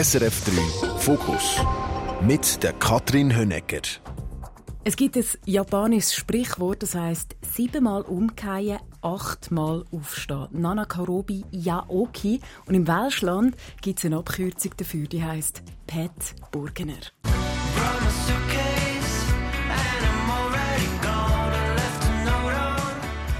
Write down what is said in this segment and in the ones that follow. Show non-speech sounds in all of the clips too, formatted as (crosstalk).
SRF 3 Fokus mit der Katrin Hönecker. Es gibt ein japanisches Sprichwort, das heißt siebenmal umkehren, achtmal aufstehen. Nana Karobi Yaoki. Und im Welschland gibt es eine Abkürzung dafür, die heißt Pat Burgener.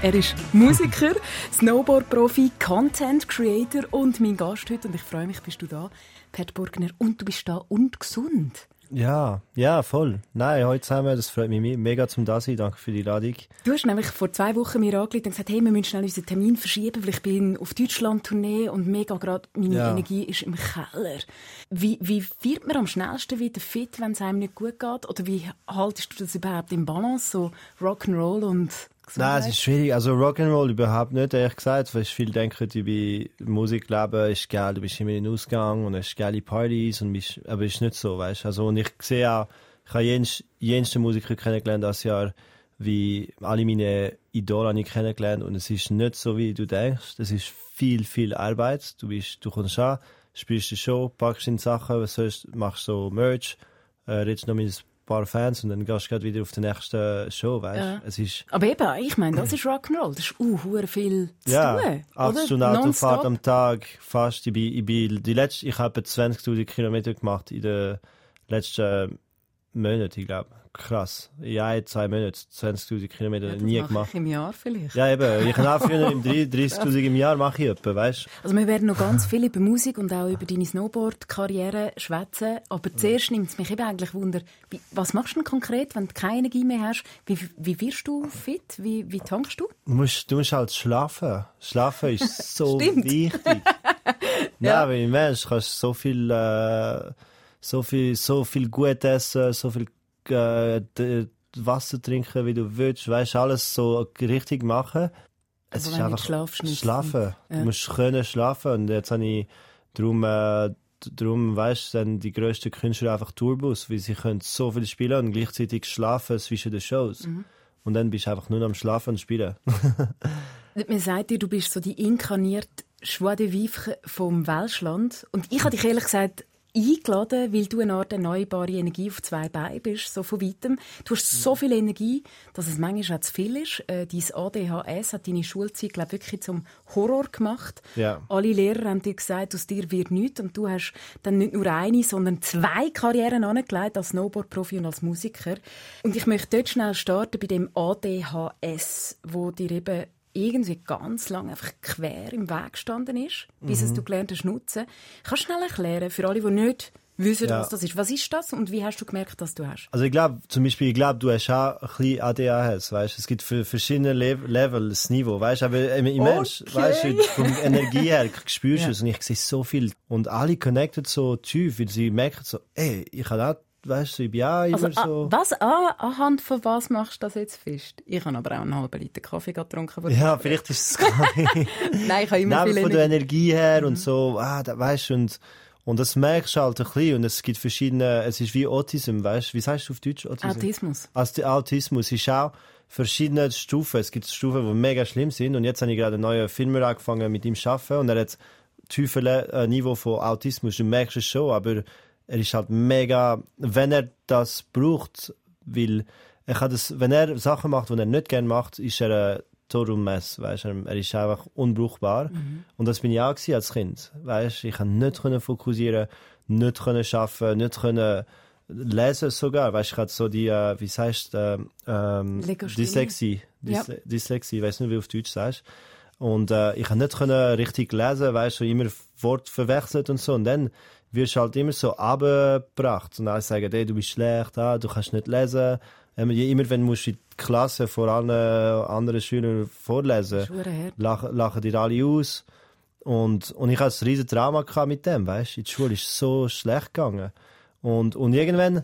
Er ist Musiker, (laughs) Snowboard-Profi, Content-Creator und mein Gast heute. Und ich freue mich, bist du da, Pat Burgner. Und du bist da und gesund. Ja, ja, voll. Nein, heute zusammen, das freut mich mega zum da sein. Danke für die Ladung. Du hast nämlich vor zwei Wochen mir angelegt und gesagt, hey, wir müssen schnell unseren Termin verschieben, weil ich bin auf Deutschland-Tournee und mega gerade meine ja. Energie ist im Keller. Wie, wie wird man am schnellsten wieder fit, wenn es einem nicht gut geht? Oder wie haltest du das überhaupt im Balance, so Rock'n'Roll und Nein, es ist schwierig. Also Rock'n'Roll überhaupt nicht, ehrlich gesagt. Weil viele denken, bei Musikleben ist geil, du bist immer in den Ausgang und hast geile Partys. Und bist, aber es ist nicht so, weißt Also und ich sehe auch, ich habe jenste Musiker kennengelernt das Jahr, wie alle meine Idole habe ich kennengelernt. Und es ist nicht so, wie du denkst. Es ist viel, viel Arbeit. Du, bist, du kommst an, spielst die Show, packst in Sachen, was sollst, machst so Merch, äh, redest noch mit paar Fans und dann gehst du wieder auf die nächste Show, weißt ja. es ist Aber eben, ich meine, das ist Rock'n'Roll, das ist uh, viel zu ja, tun. acht Stunden Autofahrt am Tag, fast. Ich bin, ich bin die letzte, ich habe 20.000 Kilometer gemacht in den letzten Monaten, ich glaube krass. Ja, zwei Monate, 20.000 Kilometer ja, nie gemacht. Im Jahr vielleicht. Ja, eben. Ich habe auch früher im (laughs) 30.000 im Jahr mache ich etwa, weißt Also wir werden noch ganz viel über Musik und auch über deine Snowboard-Karriere schwätzen. Aber zuerst nimmt es mich eben eigentlich Wunder, was machst du denn konkret, wenn du keine Energie mehr hast? Wie, wie wirst du fit? Wie, wie tankst du? Du musst, du musst halt schlafen. Schlafen ist (laughs) so wichtig. (laughs) ja, weil Mensch kannst so viel, äh, so viel, so viel gut essen, so viel äh, Wasser trinken, wie du willst, weißt alles so richtig machen. Es Aber ist einfach schlafen. Ja. Du musst können schlafen und jetzt habe ich darum, äh, darum weißt du, die grössten Künstler einfach Tourbus, weil sie können so viel spielen und gleichzeitig schlafen zwischen den Shows. Mhm. Und dann bist du einfach nur am Schlafen und Spielen. (laughs) Man sagt dir, du bist so die inkarnierte Vivre vom Welschland. Und ich habe dich ehrlich gesagt eingeladen, weil du eine Art erneuerbare Energie auf zwei Beinen bist, so von weitem. Du hast so viel Energie, dass es manchmal auch zu viel ist. Äh, dein ADHS hat deine Schulzeit, glaube wirklich zum Horror gemacht. Ja. Alle Lehrer haben dir gesagt, aus dir wird nichts. Und du hast dann nicht nur eine, sondern zwei Karrieren angelegt, als Snowboard-Profi und als Musiker. Und ich möchte dort schnell starten bei dem ADHS, wo dir eben irgendwie ganz lange einfach quer im Weg gestanden ist, bis mhm. es du gelernt hast nutzen. Kannst du schnell erklären, für alle, die nicht wissen, ja. was das ist. Was ist das und wie hast du gemerkt, dass du hast? Also ich glaube, zum Beispiel, ich glaube, du hast auch ein bisschen ADHS, weißt? Es gibt für verschiedene Le Level das Niveau, weißt? Aber im okay. Mensch, weißt du, von Energie her spürst du (laughs) es und ich sehe so viel und alle connected so tief, weil sie merken so, ey, ich habe auch weißt ich bin auch immer also, so... Was, ah, anhand von was machst du das jetzt fest? Ich habe aber auch einen halben Liter Kaffee getrunken. Ja, vielleicht ist es gar nicht... (laughs) Nein, ich habe immer Nein, viel von der Energie her mhm. und so, ah, da, weißt du, und, und das merkst du halt ein bisschen und es gibt verschiedene, es ist wie Autism, weißt du, wie sagst du auf Deutsch Autism? Autismus. Also, Autismus ist auch verschiedene Stufen. Es gibt Stufen, die mega schlimm sind und jetzt habe ich gerade einen neuen Film angefangen mit ihm zu arbeiten und er hat tiefe äh, Niveau von Autismus. Du merkst es schon, aber er ist halt mega, wenn er das braucht, weil er kann das, wenn er Sachen macht, die er nicht gerne macht, ist er ein total Mess, weißt er, er ist einfach unbrauchbar. Mhm. Und das bin ich auch als Kind, weißt Ich kann nicht können fokussieren, nicht können schaffen, nicht können lesen sogar, weißt ich hatte so die, äh, wie sagst du, äh, ähm, Dyslexie, Dys ja. Dyslexie, ich weiß nicht, wie du auf Deutsch sagst. Und äh, ich kann nicht können richtig lesen, weißt du, immer Wort verwechselt und so. Und dann wirst halt immer so abgebracht und dann sagen, hey, du bist schlecht, ah, du kannst nicht lesen. Ähm, immer wenn du in die Klasse vor allen anderen Schülern vorlesen, lachen, lachen dir alle aus. Und, und ich hatte ein riesiges Trauma mit dem, weißt du? Die Schule ist so schlecht gegangen. Und, und irgendwann,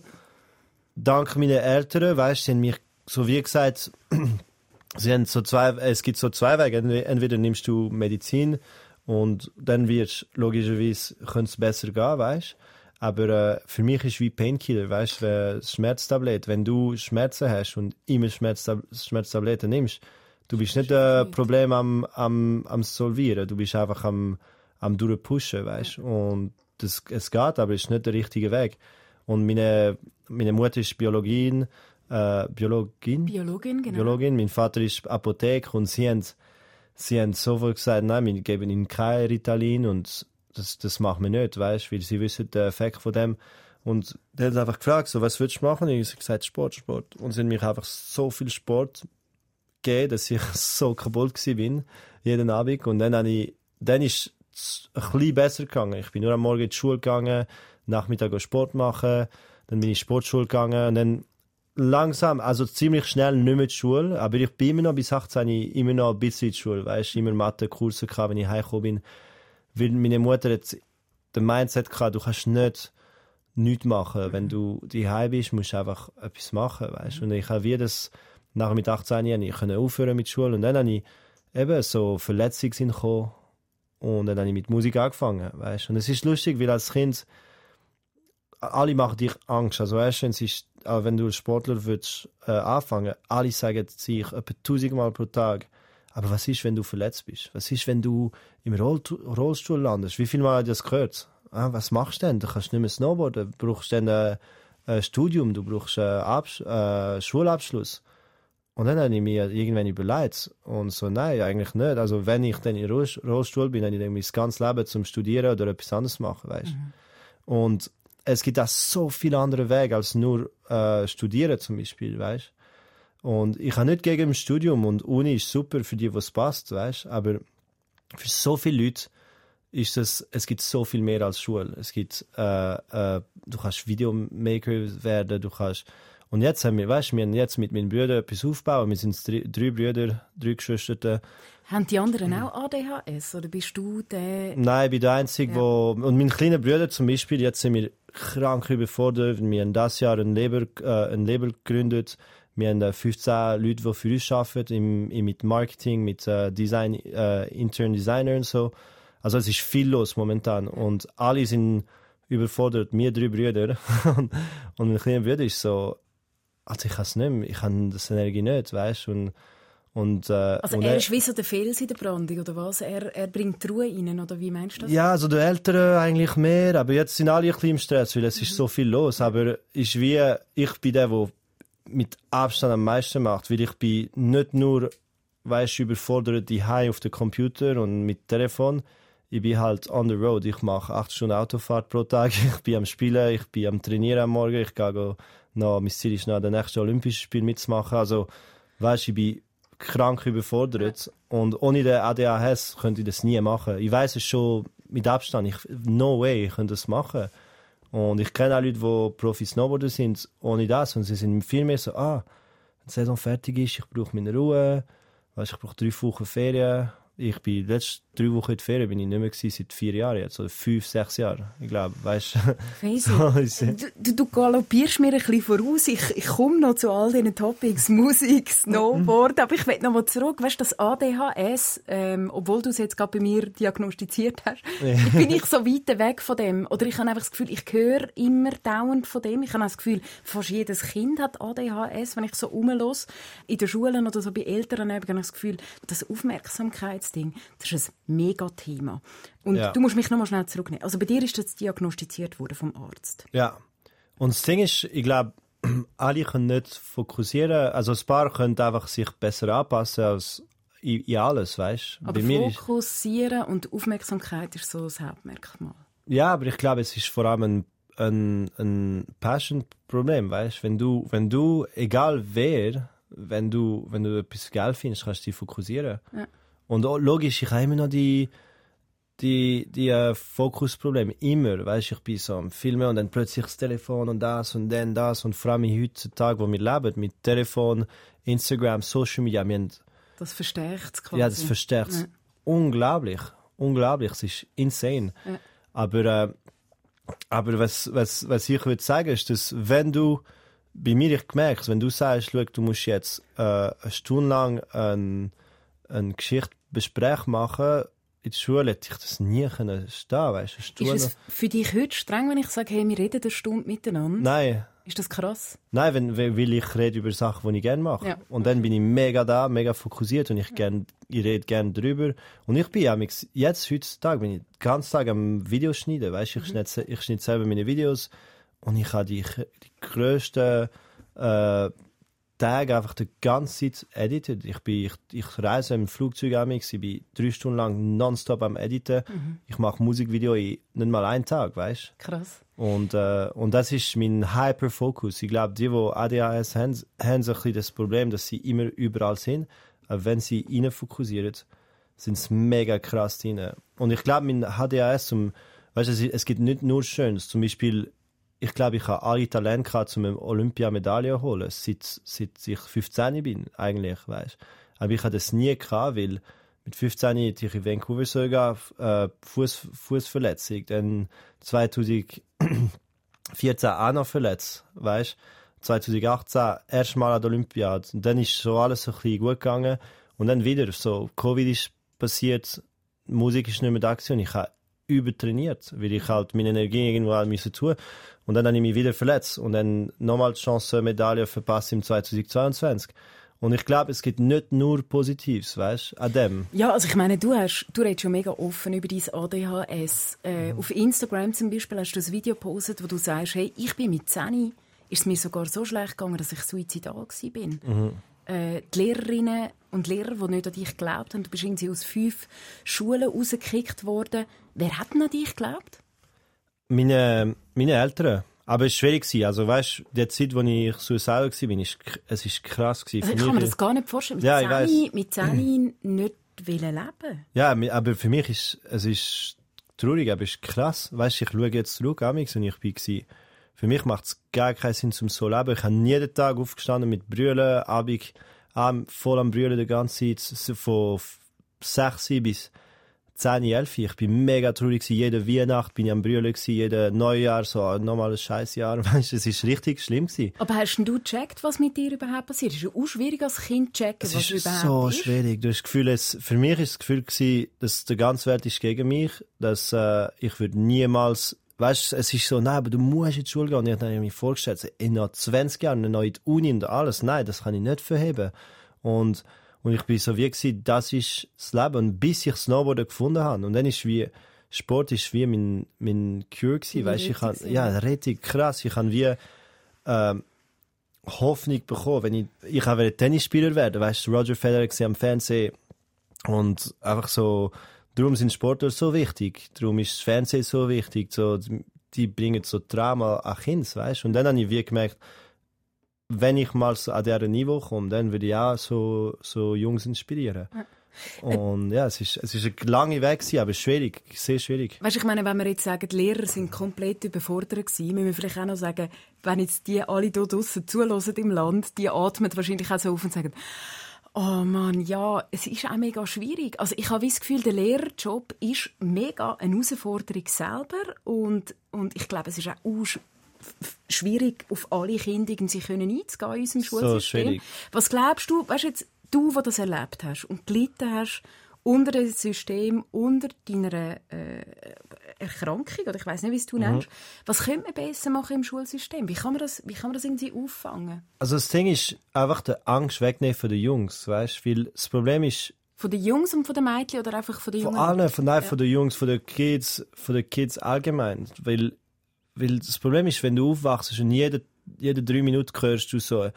dank meiner Eltern, weißt du, haben mich, so wie gesagt, (clears throat) sie haben so zwei, es gibt so zwei Wege. Entweder nimmst du Medizin und dann wird logischerweise es besser gehen, weißt aber äh, für mich ist es wie Painkiller, weißt du, Schmerztablette. Wenn du Schmerzen hast und immer Schmerztab Schmerztabletten nimmst, du bist nicht ein äh, Problem am, am, am Solvieren, du bist einfach am, am durchpushen, weißt Und das, es geht, aber es ist nicht der richtige Weg. Und meine, meine Mutter ist Biologin, äh, Biologin? Biologin, genau. Biologin. Mein Vater ist Apotheker und sie haben, sie haben sofort gesagt, nein, wir geben ihnen kein Ritalin und das, das machen wir nicht, weißt, weil sie wissen den Effekt von dem. Und der hat einfach gefragt, so, was willst du machen? Ich habe gesagt, Sport, Sport. Und sie haben mich einfach so viel Sport gegeben, dass ich (laughs) so kaputt bin, jeden Abend. Und dann habe ich, dann ist es ein bisschen besser gegangen. Ich bin nur am Morgen in die Schule gegangen, Nachmittag Sport machen, dann bin ich in die Sportschule gegangen und dann langsam, also ziemlich schnell nicht mehr die Schule, aber ich bin immer noch bis 18 immer noch ein bisschen in die Schule, weißt, immer Mathe-Kurse gehabt, wenn ich heimgekommen bin, weil meine Mutter hat den Mindset gehabt, du kannst nicht nichts machen, wenn du daheim bist, musst du einfach etwas machen, weißt, und ich habe wie das, nachher mit 18 Jahren, ich aufhören mit Schule. Und dann habe ich eben so Verletzungen gekommen und dann habe ich mit Musik angefangen, weißt, und es ist lustig, weil als Kind alle machen dich Angst. Also wenn, ist, wenn du als Sportler würdest, äh, anfangen, alle sagen sich etwa tausendmal pro Tag, aber was ist, wenn du verletzt bist? Was ist, wenn du im Roll Rollstuhl landest? Wie viel Mal ich das gehört? Ah, was machst du denn? Du kannst nicht mehr snowboarden, du brauchst dann äh, ein Studium, du brauchst einen äh, Schulabschluss. Und dann habe ich mir irgendwann überlegt und so, nein, eigentlich nicht. Also wenn ich dann im Rollstuhl bin, dann ich mein ganzes Leben zum Studieren oder etwas anderes machen, weißt. Mhm. Und es gibt auch so viele andere Wege als nur äh, studieren zum Beispiel, weißt Und ich habe nicht gegen das Studium und Uni ist super für die, was passt, weißt Aber für so viele Leute ist es, es gibt so viel mehr als Schule. Es gibt, äh, äh, du kannst Videomaker werden, du kannst und jetzt haben wir, weißt, wir haben jetzt mit meinen Brüdern etwas aufgebaut. Wir sind drei, drei Brüder, drei Geschwister. Haben die anderen auch ADHS oder bist du der? Nein, ich bin der Einzige, ja. wo und meine kleinen Brüder zum Beispiel, jetzt sind wir krank überfordert. Wir haben das Jahr ein Label, äh, ein Label gegründet. Wir haben 15 äh, Leute, die für uns arbeiten, im, im, mit Marketing, mit äh, Design, äh, Intern Designer und so. Also es ist viel los momentan und alle sind überfordert. Wir drei Brüder (laughs) und, und mein kleiner Bruder ist so, also ich kann es nicht mehr, ich habe das Energie nicht, weißt und und, äh, also und er ist wie so der Fels in der Brandung, oder was? Er, er bringt Ruhe rein, oder wie meinst du das? Ja, also die Eltern eigentlich mehr, aber jetzt sind alle ein bisschen im Stress, weil es mhm. ist so viel los. Aber ist wie, ich bin der, der mit Abstand am meisten macht, weil ich bin nicht nur, weißt überfordert die auf dem Computer und mit Telefon. Ich bin halt on the road. Ich mache acht Stunden Autofahrt pro Tag. (laughs) Ich bin am Spielen, ich bin am Trainieren am Morgen. Ich gehe noch, mein Ziel ist noch, den nächsten Olympischen Spiel mitzumachen. Also, weißt, ich bin krank überfordert. Und ohne den ADHS könnte ich das nie machen. Ich weiß es schon mit Abstand. Ich, no way, ich könnte das machen. Und ich kenne auch Leute, die Profi-Snowboarder sind, ohne das. Und sie sind viel mehr so, ah, wenn die Saison fertig ist, ich brauche meine Ruhe, weißt, ich brauche drei Wochen Ferien. Ich bin letzte drei Wochen in der Ferien bin ich nicht mehr gewesen, seit vier Jahren jetzt, oder fünf, sechs Jahren, ich glaube, weißt (laughs) so, du, du galoppierst mir ein bisschen voraus. Ich, ich komme noch zu all diesen Topics, (laughs) Musik, Snowboard, aber ich will noch mal zurück. Weißt du, das ADHS, ähm, obwohl du es jetzt gerade bei mir diagnostiziert hast, (laughs) ja. bin ich so weit weg von dem. Oder ich habe einfach das Gefühl, ich höre immer dauernd von dem. Ich habe das Gefühl, fast jedes Kind hat ADHS, wenn ich so rumlos in den Schulen oder so bei Eltern habe ich das Gefühl, das Aufmerksamkeitsding, das ist ein Mega-Thema. Und ja. du musst mich noch mal schnell zurücknehmen. Also bei dir ist das diagnostiziert worden vom Arzt. Ja. Und das Ding ist, ich glaube, (clears throat) alle können nicht fokussieren. Also ein paar können einfach sich besser anpassen als in, in alles, weißt? Aber Bei fokussieren und Aufmerksamkeit ist so das Hauptmerkmal. Ja, aber ich glaube, es ist vor allem ein, ein, ein Passion-Problem, weißt? Wenn du, wenn du, egal wer, wenn du, wenn du etwas geil findest, kannst du dich fokussieren. Ja. Und logisch, ich habe immer noch die, die, die äh, Fokusprobleme. Immer, weißt ich bin so am Filmen und dann plötzlich das Telefon und das und dann das. Und vor allem heutzutage, wo wir leben, mit Telefon, Instagram, Social Media, wir haben, Das verstärkt es quasi. Ja, das verstärkt es. Ja. Unglaublich. Unglaublich. Es ist insane. Ja. Aber, äh, aber was, was, was ich würde sagen, ist, dass wenn du, bei mir, ich gemerkt, wenn du sagst, schau, du musst jetzt äh, eine Stunde lang ein eine Geschichte besprechen machen, in der Schule hätte ich das nie können stehen, weißt du? Ist es für dich heute streng, wenn ich sage, hey, wir reden eine Stunde miteinander? Nein. Ist das krass? Nein, wenn, weil ich rede über Sachen, die ich gerne mache. Ja. Und dann bin ich mega da, mega fokussiert und ich, gern, ich rede gerne drüber. Und ich bin ja jetzt, heutzutage, bin ich den ganzen Tag am Videos schneiden, weißt du? Ich, schneide, ich schneide selber meine Videos und ich habe die, die grössten äh, Tage einfach die ganze Zeit edited. Ich, bin, ich, ich reise im Flugzeug amix, ich bin drei Stunden lang nonstop am Editen. Ich mache Musikvideo in nicht mal einen Tag, weißt Krass. und, äh, und das ist mein Hyperfokus. Ich glaube, die, die ADHS haben, haben so ein bisschen das Problem, dass sie immer überall sind. Aber wenn sie rein fokussieren, sind sie mega krass drin. Und ich glaube, mein HDHS, zum, weißt du, es, es gibt nicht nur Schönes. Zum Beispiel, ich glaube, ich habe alle Talente gehabt, um eine Olympiamedaille zu holen, seit, seit ich 15 bin, eigentlich, weißt Aber ich hatte das nie gehabt, weil mit 15 hatte ich in Vancouver sogar äh, Fuß, Fußverletzung. Dann 2014 auch noch verletzt, weißt 2018 erstmal an der Olympiade. Und dann ist so alles so ein bisschen gut gegangen. Und dann wieder so, Covid ist passiert, Musik ist nicht mehr da gewesen ich habe übertrainiert, weil ich halt meine Energie irgendwo halt müssen tun. Und dann habe ich mich wieder verletzt und dann nochmal die Chance, Medaille verpasst im 2022. Und ich glaube, es gibt nicht nur Positives, weißt du, an dem. Ja, also ich meine, du, hast, du redest schon mega offen über dein ADHS. Äh, Auf Instagram zum Beispiel hast du ein Video gepostet, wo du sagst, hey, ich bin mit 10, ist es mir sogar so schlecht gegangen, dass ich suizidal war. bin. Äh, die Lehrerinnen und Lehrer, die nicht an dich geglaubt haben, du bist irgendwie aus fünf Schulen rausgekickt worden. Wer hat denn an dich geglaubt? Meine, meine Eltern. Aber es war schwierig. Also weißt du, die Zeit, als ich suicidal war, ist, es ist krass. Also ich kann mir das gar nicht vorstellen. Mit Ja, ich 10, weiss. mit 10 nicht leben. Ja, aber für mich ist es ist traurig, aber es ist krass. Weißt du, ich schaue jetzt zurück und ich gewesen. Für mich macht es gar keinen Sinn, zum so zu leben. Ich habe jeden Tag aufgestanden mit Brüllen, Abend voll am Brüllen die ganze Zeit, so von 6 bis 10, 11. Ich bin mega traurig gewesen. Jede Weihnacht bin ich am Brüllen gewesen, jede Neujahr, so nochmal ein Scheißjahr. (laughs) Weißt du, es ist richtig schlimm gewesen. Aber hast denn du gecheckt, was mit dir überhaupt passiert? Es ist ja auch schwierig als Kind zu checken, Es was ist überhaupt so ist. schwierig. Du hast das Gefühl, es, für mich ist das Gefühl gewesen, dass der ganze Welt ist gegen mich, dass äh, ich würde niemals, weißt, es ist so, nein, aber du musst in die Schule gehen. Und ich habe mir vorgestellt, in noch 20 Jahren in die Uni und alles, nein, das kann ich nicht verheben. Und und ich bin so wie gewesen, das ist das Leben. Und bis ich Snowboarden gefunden habe. Und dann ist wie, Sport ist wie mein, mein Cure gewesen, weißt, ich habe, ja, richtig krass. Ich habe wie, ähm, Hoffnung bekommen, wenn ich, ich wollte Tennisspieler werden, weißt du, Roger Federer gesehen am Fernsehen und einfach so, darum sind Sportler so wichtig, darum ist das Fernsehen so wichtig, so, die bringen so Drama an Kinder, weißt und dann habe ich wie gemerkt, wenn ich mal so an diesem Niveau komme, dann würde ich auch so, so Jungs inspirieren. Und ja, es ist, es ist ein langer Weg aber schwierig, sehr schwierig. Weißt, ich meine, wenn wir jetzt sagen, die Lehrer sind komplett überfordert gewesen, müssen wir vielleicht auch noch sagen, wenn jetzt die alle hier draussen zulassen im Land, die atmen wahrscheinlich auch so auf und sagen, oh Mann, ja, es ist auch mega schwierig. Also ich habe das Gefühl, der Lehrerjob ist mega eine Herausforderung selber und, und ich glaube, es ist auch schwierig, auf alle Kinder irgendwie können einzugehen in unserem So Schulsystem. schwierig. Was glaubst du, weißt jetzt, du, der das erlebt hast und gelitten hast unter dem System, unter deiner äh, Erkrankung, oder ich weiß nicht, wie es du nennst, was könnte man besser machen im Schulsystem? Wie kann man das, wie kann man das irgendwie auffangen? Also das Ding ist einfach die Angst wegnehmen von den Jungs, weißt weil das Problem ist, Von den Jungs und von den Mädchen oder einfach von den Von Jungen? allen, von, nein, von den Jungs, von den Kids, von den Kids allgemein. Weil, weil das Problem ist, wenn du aufwachst und jede, jede drei Minuten hörst du so,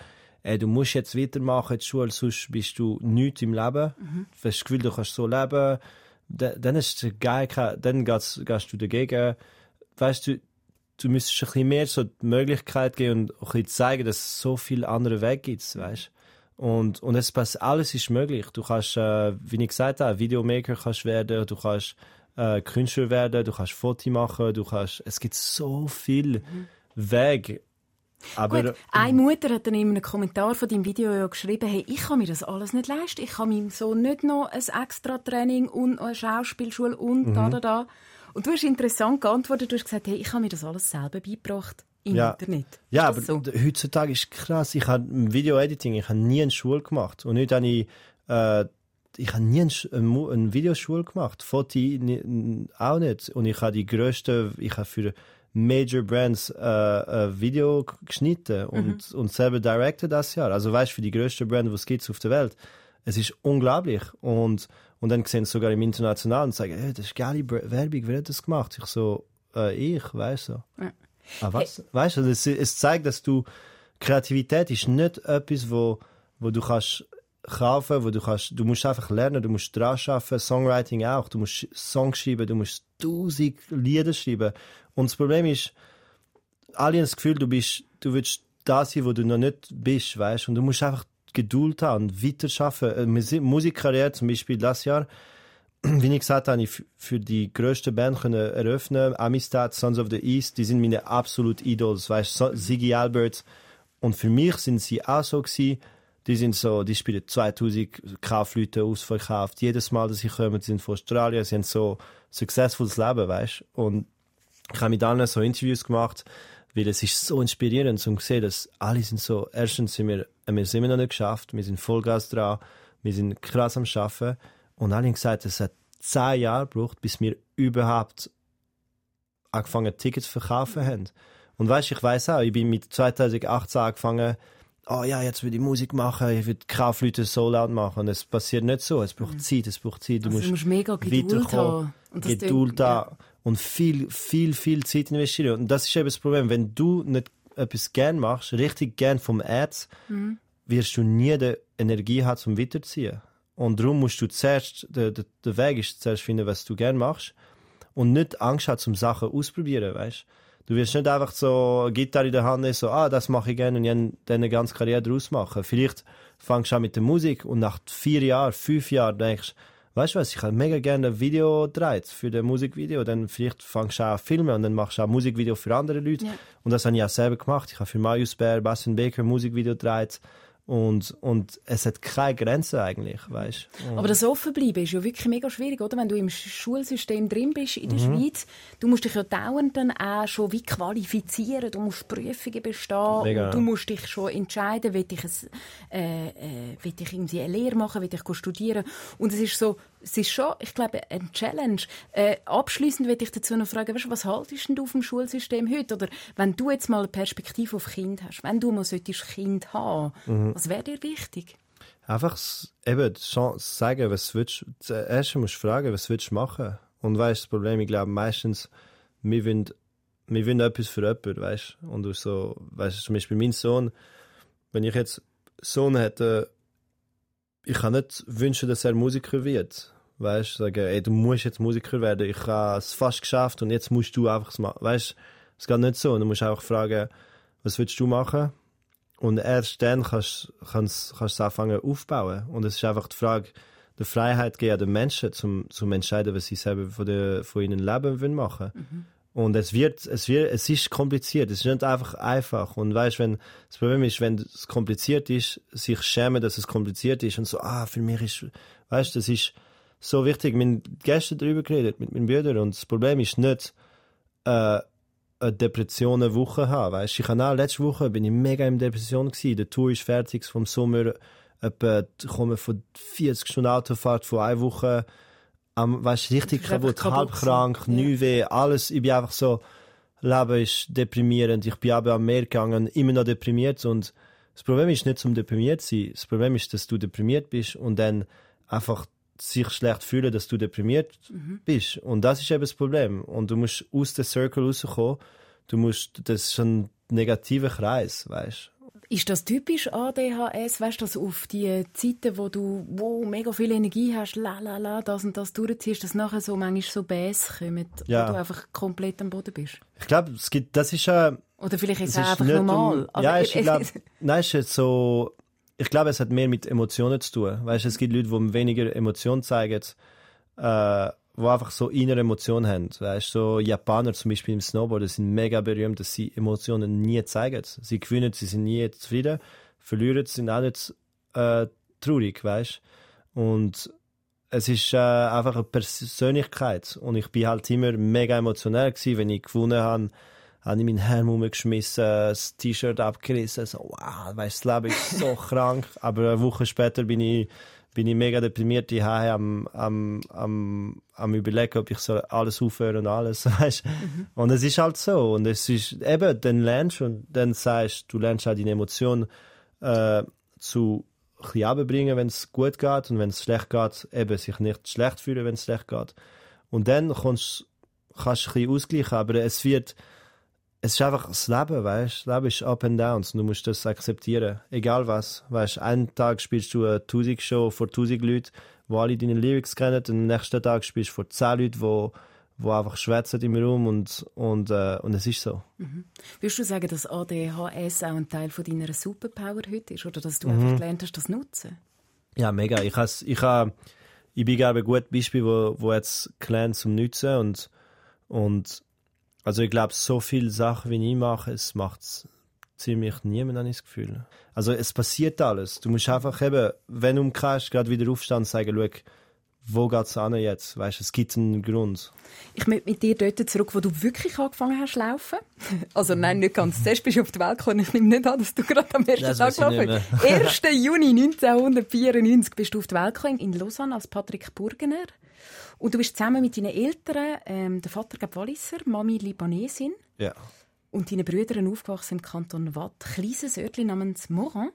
ey, du musst jetzt weitermachen in der Schule, sonst bist du nichts im Leben. Du hast das Gefühl, du kannst so leben. Da- Dann ist es geil, dann gehst, gehst du dagegen. Weißt du, du müsstest ein bisschen mehr so die Möglichkeit geben und ein bisschen zeigen, dass es so viele andere Wege gibt, weißt und, und es passt, alles ist möglich. Du kannst, äh, wie ich gesagt habe, Videomaker kannst werden, du kannst äh, Künstler werden, du kannst Fotos machen, du kannst, es gibt so viele Wege. Aber Gut, eine Mutter hat dann in einem Kommentar von deinem Video ja geschrieben, hey, ich kann mir das alles nicht leisten. Ich kann meinem Sohn nicht noch ein extra Training und eine Schauspielschule und Mhm. da, da, da. Und du hast interessant geantwortet, du hast gesagt, hey, ich habe mir das alles selber beigebracht im Ja. Internet. Ja, Ist aber das so? heutzutage ist krass. Ich habe Video-Editing, ich habe nie eine Schule gemacht. Und habe ich äh, ich habe nie eine, eine Videoschule gemacht, Foto auch nicht. Und ich habe die größte, ich habe für Major Brands äh, ein Video geschnitten und, mhm. und selber directed das Jahr. Also weißt für die größte Brand, was es auf der Welt. Es ist unglaublich. Und, und dann sehen sie sogar im Internationalen und sagen, hey, das ist geile Werbung, wer hat das gemacht? Ich so, äh, ich, weißt du. Ja. Ah, was? Hey. Weißt du, es, es zeigt, dass du, Kreativität ist nicht etwas, wo, wo du kannst kaufen, wo du kannst, du musst einfach lernen, du musst dran arbeiten, Songwriting auch, du musst Songs schreiben, du musst tausend Lieder schreiben. Und das Problem ist, alle haben das Gefühl, du bist, du willst da sein, wo du noch nicht bist, weißt, und du musst einfach Geduld haben und weiter arbeiten. Eine Musikkarriere zum Beispiel das Jahr, (clears throat) wie ich gesagt habe, ich für die größte Band können eröffnen, Amistad, Sons of the East, die sind meine absolut Idols, weißt, Ziggy Albert. Und für mich sind sie auch so gewesen, die sind so, die spielen 2000 Kaufleute ausverkauft. Jedes Mal, dass sie kommen, sind von Australien, sie haben so successfules Leben, weißt? Und ich habe mit allen so Interviews gemacht, weil es ist so inspirierend zu sehen, dass alle sind so, erstens sind wir, wir sind immer noch nicht geschafft, wir sind Vollgas dran, wir sind krass am Schaffen. Und alle haben gesagt, es hat zehn Jahre gebraucht, bis wir überhaupt angefangen Tickets zu verkaufen haben. Und weißt, ich weiß auch, ich bin mit 2018 angefangen, oh ja, jetzt will ich Musik machen, ich will Kaufleute so laut machen. Und es passiert nicht so. Es braucht mhm. Zeit, es braucht Zeit. Du, also musst, du musst mega Geduld haben. Und Geduld haben. Ja. Und viel, viel, viel Zeit investieren. Und das ist eben das Problem. Wenn du nicht etwas gern machst, richtig gern vom Herz, mhm. wirst du nie die Energie haben, zum weiterziehen. Und darum musst du zuerst, der, der, der Weg ist zuerst finden, was du gern machst. Und nicht Angst haben, zum Sachen ausprobieren, weißt Du wirst nicht einfach so eine Gitarre in der Hand nehmen, so, ah, das mache ich gerne und dann eine ganze Karriere daraus machen. Vielleicht fangst du an mit der Musik und nach vier Jahren, fünf Jahren denkst weißt du was, ich habe mega gerne ein Video gedreht für das Musikvideo, dann vielleicht fangst du an filmen und dann machst du auch ein Musikvideo für andere Leute. Ja. Und das habe ich auch selber gemacht. Ich habe für Marius Bär, Bastian Baker ein Musikvideo gedreht. Und, und es hat keine Grenzen eigentlich, weißt Aber das Offenbleiben ist ja wirklich mega schwierig, oder? Wenn du im Schulsystem drin bist in der mhm. Schweiz, du musst dich ja dauernd dann auch schon wie qualifizieren, du musst Prüfungen bestehen, mega. du musst dich schon entscheiden, will ich, ein, äh, äh, will ich irgendwie eine Lehre machen, will ich studieren. Und es ist so, es ist schon, ich glaube, ein Challenge. Äh, abschließend würde ich dazu noch fragen, weißt, was haltest du vom Schulsystem heute? Oder wenn du jetzt mal eine Perspektive auf Kind hast, wenn du mal solltest Kind haben, mhm. was wäre dir wichtig? Einfach eben sagen, was willst du, erst musst du fragen, was willst du machen? Und weißt das Problem, ich glaube meistens, wir wollen, wir wollen etwas für jemanden, weißt Und du so, weißt zum Beispiel mein Sohn, wenn ich jetzt Sohn hätte, ich kann nicht wünschen, dass er Musiker wird. Weißt sagen, ey, du musst jetzt Musiker werden, ich habe es fast geschafft und jetzt musst du einfach machen. Weißt es geht nicht so. Du musst einfach fragen, was willst du machen? Und erst dann kannst du es anfangen aufbauen. Und es ist einfach die Frage, die Freiheit geben den Menschen, zum, zum entscheiden, was sie selber von, der, von ihrem Leben wollen machen mhm. Und es wird, es wird, es ist kompliziert. Es ist nicht einfach einfach. Und weißt, wenn, das Problem ist, wenn es kompliziert ist, sich schämen, dass es kompliziert ist und so, ah, für mich ist, weißt, das ist so wichtig. Wir haben gestern darüber geredet mit meinen Brüdern und das Problem ist nicht, äh, eine Depression eine Woche haben, weißt. Ich habe auch letzte Woche bin ich mega in Depression gewesen. Der Tour ist fertig vom Sommer, etwa, komme von 40 Stunden Autofahrt von einer Woche, am, weißt, richtig kaputt, halb krank, ja. nie weh, alles. Ich bin einfach so, Leben ist deprimierend. Ich bin aber am Meer gegangen, immer noch deprimiert. Und das Problem ist nicht zum deprimiert sein. Das Problem ist, dass du deprimiert bist und dann einfach sich schlecht fühlen, dass du deprimiert mhm. bist. Und das ist eben das Problem. Und du musst aus dem Circle rauskommen. Du musst, das ist ein negativer Kreis, weißt ist das typisch ADHS? Weißt du, dass auf die Zeiten, wo du wo mega viel Energie hast, la la la, das und das durchziehst, dass nachher so manchmal so Bass kommen, ja. wo du einfach komplett am Boden bist? Ich glaube, es gibt, das ist ja. Oder vielleicht ist es einfach normal. Um, ja, ich glaube, nein, ist jetzt so. Ich glaube, es hat mehr mit Emotionen zu tun. Weißt du, es gibt Leute, die weniger Emotionen zeigen. Äh, die einfach so innere Emotionen haben. Weißt so Japaner zum Beispiel im Snowboard, sind mega berühmt, dass sie Emotionen nie zeigen. Sie gewinnen, sie sind nie zufrieden, verlieren, sind auch nicht äh, traurig, weißt Und es ist äh, einfach eine Persönlichkeit. Und ich bin halt immer mega emotionell gewesen, wenn ich gewonnen habe habe ich meinen Helm umgeschmissen, das T-Shirt abgerissen, so, wow, weißt, das Leben ist so (laughs) krank. Aber eine Woche später bin ich bin ich mega deprimiert die am, am, am, am überlegen, ob ich so alles aufhören und alles, (laughs) weißt. Mhm. Und es ist halt so. Und es ist eben, dann lernst du und dann sagst du, lernst auch deine Emotionen äh, zu bringen, wenn es gut geht und wenn es schlecht geht, eben sich nicht schlecht fühlen, wenn es schlecht geht. Und dann kannst, kannst du ein bisschen ausgleichen, aber es wird, es ist einfach das Leben, weißt du? Das Leben ist up and downs. Du musst das akzeptieren. Egal was. Weißt du, einen Tag spielst du eine Tausend-Show vor tausend Leuten, die alle deine Lyrics kennen. Und am nächsten Tag spielst du vor zehn Leuten, die wo einfach schwätzen im Raum und, und, äh, und es ist so. Mhm. Würdest du sagen, dass ADHS auch ein Teil von deiner Superpower heute ist oder dass du mhm. einfach gelernt hast, das zu nutzen? Ja, mega. Ich, has, ich, ha, ich bin glaube ein gutes Beispiel, wo, wo jetzt gelernt zum Nutzen und, und also ich glaube, so viele Sachen, wie ich mache, es macht ziemlich niemand, habe ich das Gefühl. Also es passiert alles. Du musst einfach eben, wenn du umkehrst, gerade wieder aufstehen und sagen, schau, wo geht es an jetzt? Weißt, es gibt einen Grund. Ich möchte mit dir dort zurück, wo du wirklich angefangen hast zu laufen. (laughs) Also nein, nicht ganz. Zuerst bist du auf die Welt gekommen. Ich nehme nicht an, dass du gerade am ersten das Tag gelaufen bist. (laughs) 1. Juni 1994 bist du auf die Welt gekommen, in Lausanne als Patrick Burgener. Und du bist zusammen mit deinen Eltern, ähm, der Vater gab Walliser, Mami Libanesin. Ja. Und deine Brüder aufgewachsen im Kanton Watt. Kleines Örtchen namens Morin.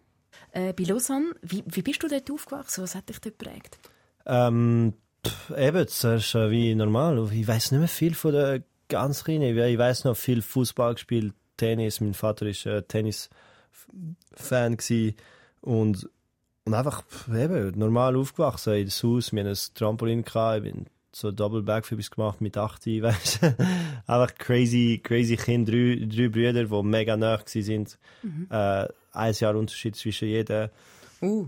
Äh, bei Lausanne. Wie, wie bist du dort aufgewachsen? Was hat dich dort geprägt? Ähm, pff, eben, das ist äh, wie normal. Ich weiß nicht mehr viel von der ganz Kleinen. Ich weiß noch viel Fußball gespielt, Tennis. Mein Vater ist äh, Tennis-Fan und und einfach eben normal aufgewachsen in das Haus. Wir hatten ein Trampolin gehabt. Ich bin so Double Backflips gemacht mit 8, (laughs) weißt Einfach crazy, crazy Kind, drei, drei Brüder, die mega nah sind. Mhm. Äh, ein Jahr Unterschied zwischen jedem. Uh.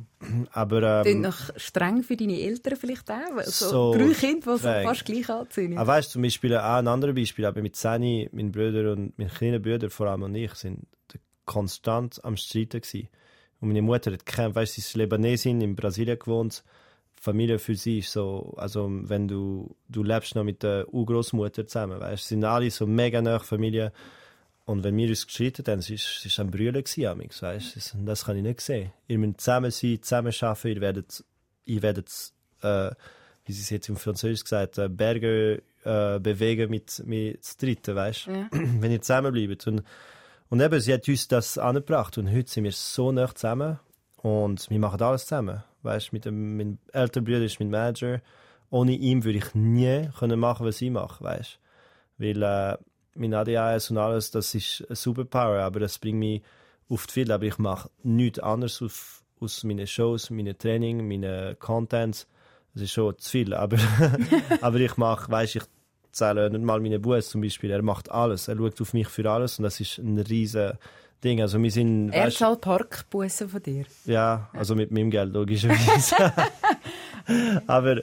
Aber, ähm, noch streng für deine Eltern vielleicht auch? So, so drei Kinder, die so fast gleich anziehen. Ah, weißt, zum Beispiel auch ein anderes Beispiel, aber mit Sani, mein Bruder und mein kleiner Bruder vor allem und ich sind konstant am Streiten gewesen. Und meine Mutter hat gekämpft, weißt, sie ist Libanesin in Brasilien gewohnt. Familie für sie ist so, also wenn du, du lebst noch mit der Urgroßmutter zusammen, weißt, sind alle so mega nahe Familie. Und wenn wir uns gestritten haben, es ist, es ein Brüllen gewesen, weißt, das kann ich nicht sehen. Ihr müsst zusammen sein, zusammen arbeiten, ihr werdet, ihr werdet, äh, wie sie es jetzt im Französisch gesagt, äh, Berge äh, bewegen mit, mit Dritten, weißt, ja. wenn ihr zusammenbleibt. Und und eben, sie hat uns das angebracht und heute sind wir so nah zusammen und wir machen alles zusammen. Weißt, mit dem, mein älterer Bruder ist mein Manager. Ohne ihn würde ich nie können machen, was ich mache, weißt? Weil äh, mein ADHS und alles, das ist eine Superpower, aber das bringt mich die Field. Aber ich mache nichts anderes auf, aus meinen Shows, meinen Training, meinen Contents. Das ist schon zu viel, aber, (laughs) aber ich mache, weißt, ich zähle nicht mal meine Buß zum Beispiel. Er macht alles. Er schaut auf mich für alles und das ist ein riesen Ding. Also wir sind, er zahlt Parkbussen von dir? Ja, also mit meinem Geld logischerweise. (laughs) Aber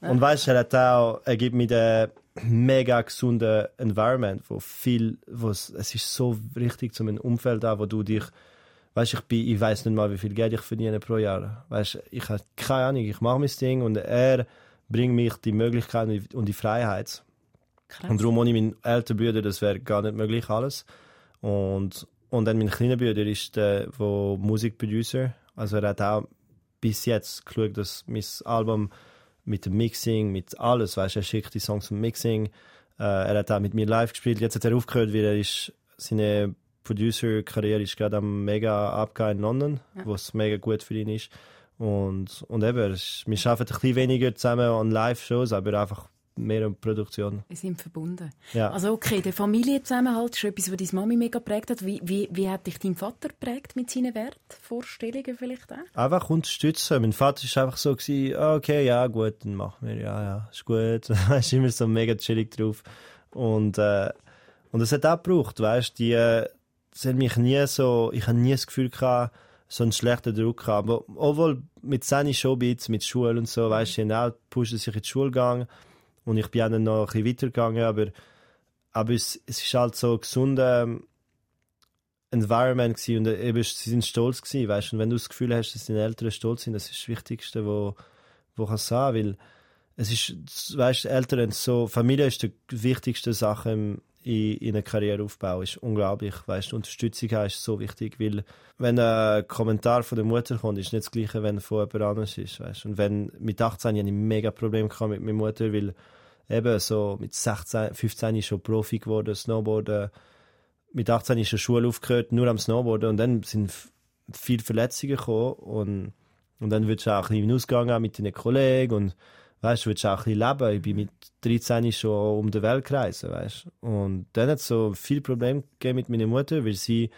und weißt du, er hat auch, er gibt mir den mega gesunden Environment, wo viel, wo es, es ist so richtig zu einem Umfeld da, wo du dich, weißt ich bin, ich weiß nicht mal, wie viel Geld ich verdiene pro Jahr. Weißt ich habe keine Ahnung, ich mache mein Ding und er bringt mich die Möglichkeit und die Freiheit. Krass. Und darum ohne meinen älteren Bruder, das wäre gar nicht möglich alles. Und, und dann mein kleiner Bruder ist der, wo Musikproducer. Also er hat auch bis jetzt geschaut, dass mein Album mit dem Mixing, mit alles, weißt er schickt die Songs zum Mixing. Äh, er hat auch mit mir live gespielt. Jetzt hat er aufgehört, weil er ist, seine Producer-Karriere ist gerade am mega abgehen in London, ja. was mega gut für ihn ist. Und, und eben, wir arbeiten ein bisschen weniger zusammen an Live-Shows, aber einfach mehr um Produktion. Wir sind verbunden. Ja. Also okay, der Familienzusammenhalt ist etwas, was deine Mami mega geprägt hat. Wie, wie, wie hat dich dein Vater geprägt mit seinen Wertvorstellungen vielleicht auch? Einfach unterstützen. Mein Vater war einfach so, gewesen, okay, ja gut, dann machen wir, ja, ja, ist gut. (laughs) er ist immer so mega chillig drauf. Und, äh, und das hat auch gebraucht, weißt du, die, das hat mich nie so, ich habe nie das Gefühl gehabt, so einen schlechten Druck haben. Obwohl mit seinen Showbits, mit Schule und so, weißt du, auch pushen sich in die Schule gegangen. Und ich bin dann noch ein bisschen weitergegangen, aber, aber es, es ist halt so ein gesunder ähm, Environment gewesen und äh, eben, sie sind stolz gewesen, weißt? Und wenn du das Gefühl hast, dass deine Eltern stolz sind, das ist das Wichtigste, wo, wo kannst sagen, weil es ist, weißt, Eltern so, Familie ist die wichtigste Sache im, in, in eine Karriereaufbau ist unglaublich. Weißt, Unterstützung ist so wichtig, weil wenn ein Kommentar von der Mutter kommt, ist nicht das Gleiche, wenn von jemand anderes ist. Weißt. Und wenn mit 18 hatte ich ein mega Problem mit meiner Mutter, weil eben so mit 16, 15 ist schon Profi geworden, Snowboarden. Mit 18 ist die Schule aufgehört, nur am Snowboarden und dann sind viele Verletzungen gekommen und, und dann wird du auch ein bisschen mit deinen Kollegen und weißt, du willst auch ein bisschen leben. Ich bin mit 13 schon um die Welt gereist, weißt. Und dann hat es so viele Probleme gegeben mit meiner Mutter, weil sie,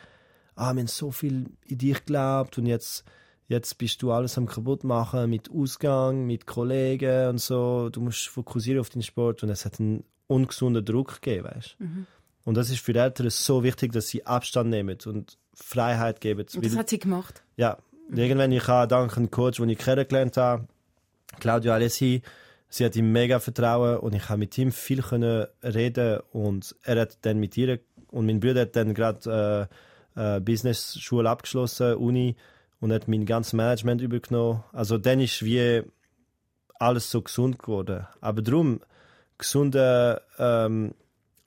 ah, wir haben so viel in dich geglaubt und jetzt, jetzt bist du alles am kaputt machen mit Ausgang, mit Kollegen und so. Du musst fokussieren auf den Sport und es hat einen ungesunden Druck gegeben, weißt. Mhm. Und das ist für die Eltern so wichtig, dass sie Abstand nehmen und Freiheit geben. Und das hat sie gemacht? Ja. Irgendwann, ich habe dank einem Coach, den ich kennengelernt habe, Claudio Alessi, sie hat ihm mega vertrauen und ich habe mit ihm viel können reden und er hat dann mit ihr und mein Bruder hat dann gerade äh, äh, Business Schule abgeschlossen, Uni und hat mein ganzes Management übergenommen. Also dann ist wie alles so gesund geworden. Aber darum gesunde ähm,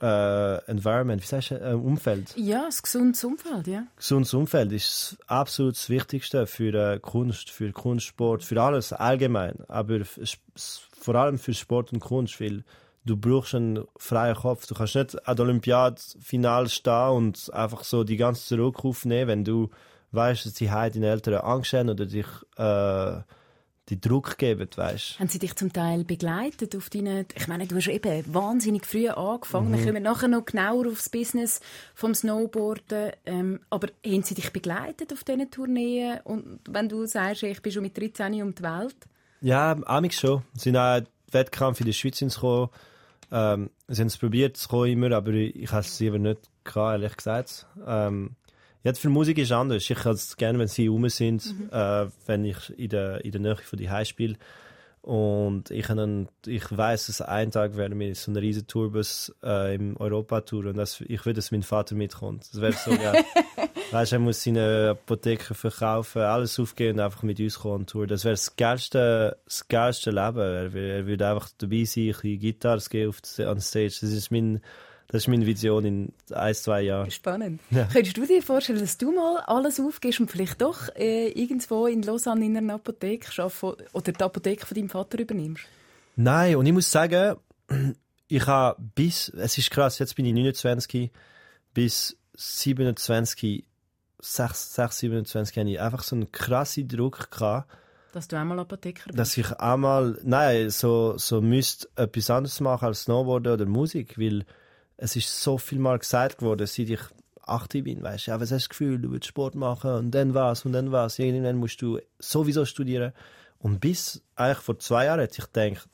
äh, Environment, wie sagst du, äh, Umfeld. Ja, das gesundes Umfeld, ja. Gesundes Umfeld ist absolut das Wichtigste für äh, Kunst, für Kunstsport, für alles allgemein, aber vor allem für Sport und Kunst, weil du brauchst einen freien Kopf. Du kannst nicht an der Olympiade-Final stehen und einfach so die ganze Zurück aufnehmen, wenn du weißt, dass die heute deine Eltern Angst haben oder dich äh, die Druck geben, weißt. Haben sie dich zum Teil begleitet auf deine, ich meine, du hast eben wahnsinnig früh angefangen, mhm. wir kommen nachher noch genauer aufs Business vom Snowboarden, ähm, aber haben sie dich begleitet auf diesen Tourneen und wenn du sagst, ich bin schon mit 13 um die Welt? Ja, amig schon. Sie sind auch Wettkampf in der Schweiz gekommen, ähm, sie haben es probiert zu kommen immer, aber ich habe es lieber nicht gehabt, ehrlich gesagt. Ähm, ja, für Musik ist anders. Ich habe es gerne, wenn sie rum sind, mhm. äh, wenn ich in der, in der Nähe von die High spiele. Und ich, einen, ich weiß, dass einen Tag werden wir so einen riesen Tourbus äh, im Europa-Tour und das, ich will, dass mein Vater mitkommt. Das wäre so geil. (laughs) weißt er muss seine Apotheke verkaufen, alles aufgeben und einfach mit uns kommen Tour. Das wäre das geilste, das geilste Leben. Er, er würde einfach dabei sein, ein bisschen Gitarre gehen auf die, on Stage. Das ist mein, das ist meine Vision in ein, zwei Jahren. Spannend. Ja. Könntest du dir vorstellen, dass du mal alles aufgehst und vielleicht doch äh, irgendwo in Lausanne in einer Apotheke schaffst oder die Apotheke von deinem Vater übernimmst? Nein, und ich muss sagen, ich habe bis, es ist krass, jetzt bin ich 29, bis 27, 6, 6 27 hatte ich einfach so einen krassen Druck gehabt, dass du einmal Apotheker bist? Dass ich einmal, nein, so, so müsste etwas anderes machen als Snowboarden oder Musik, weil es ist so viel mal gesagt worden, seit ich 18 bin, weißt du, ja, was hast du das Gefühl, du willst Sport machen und dann was und dann was, irgendwann musst du sowieso studieren. Und bis eigentlich vor zwei Jahren hätte ich gedacht,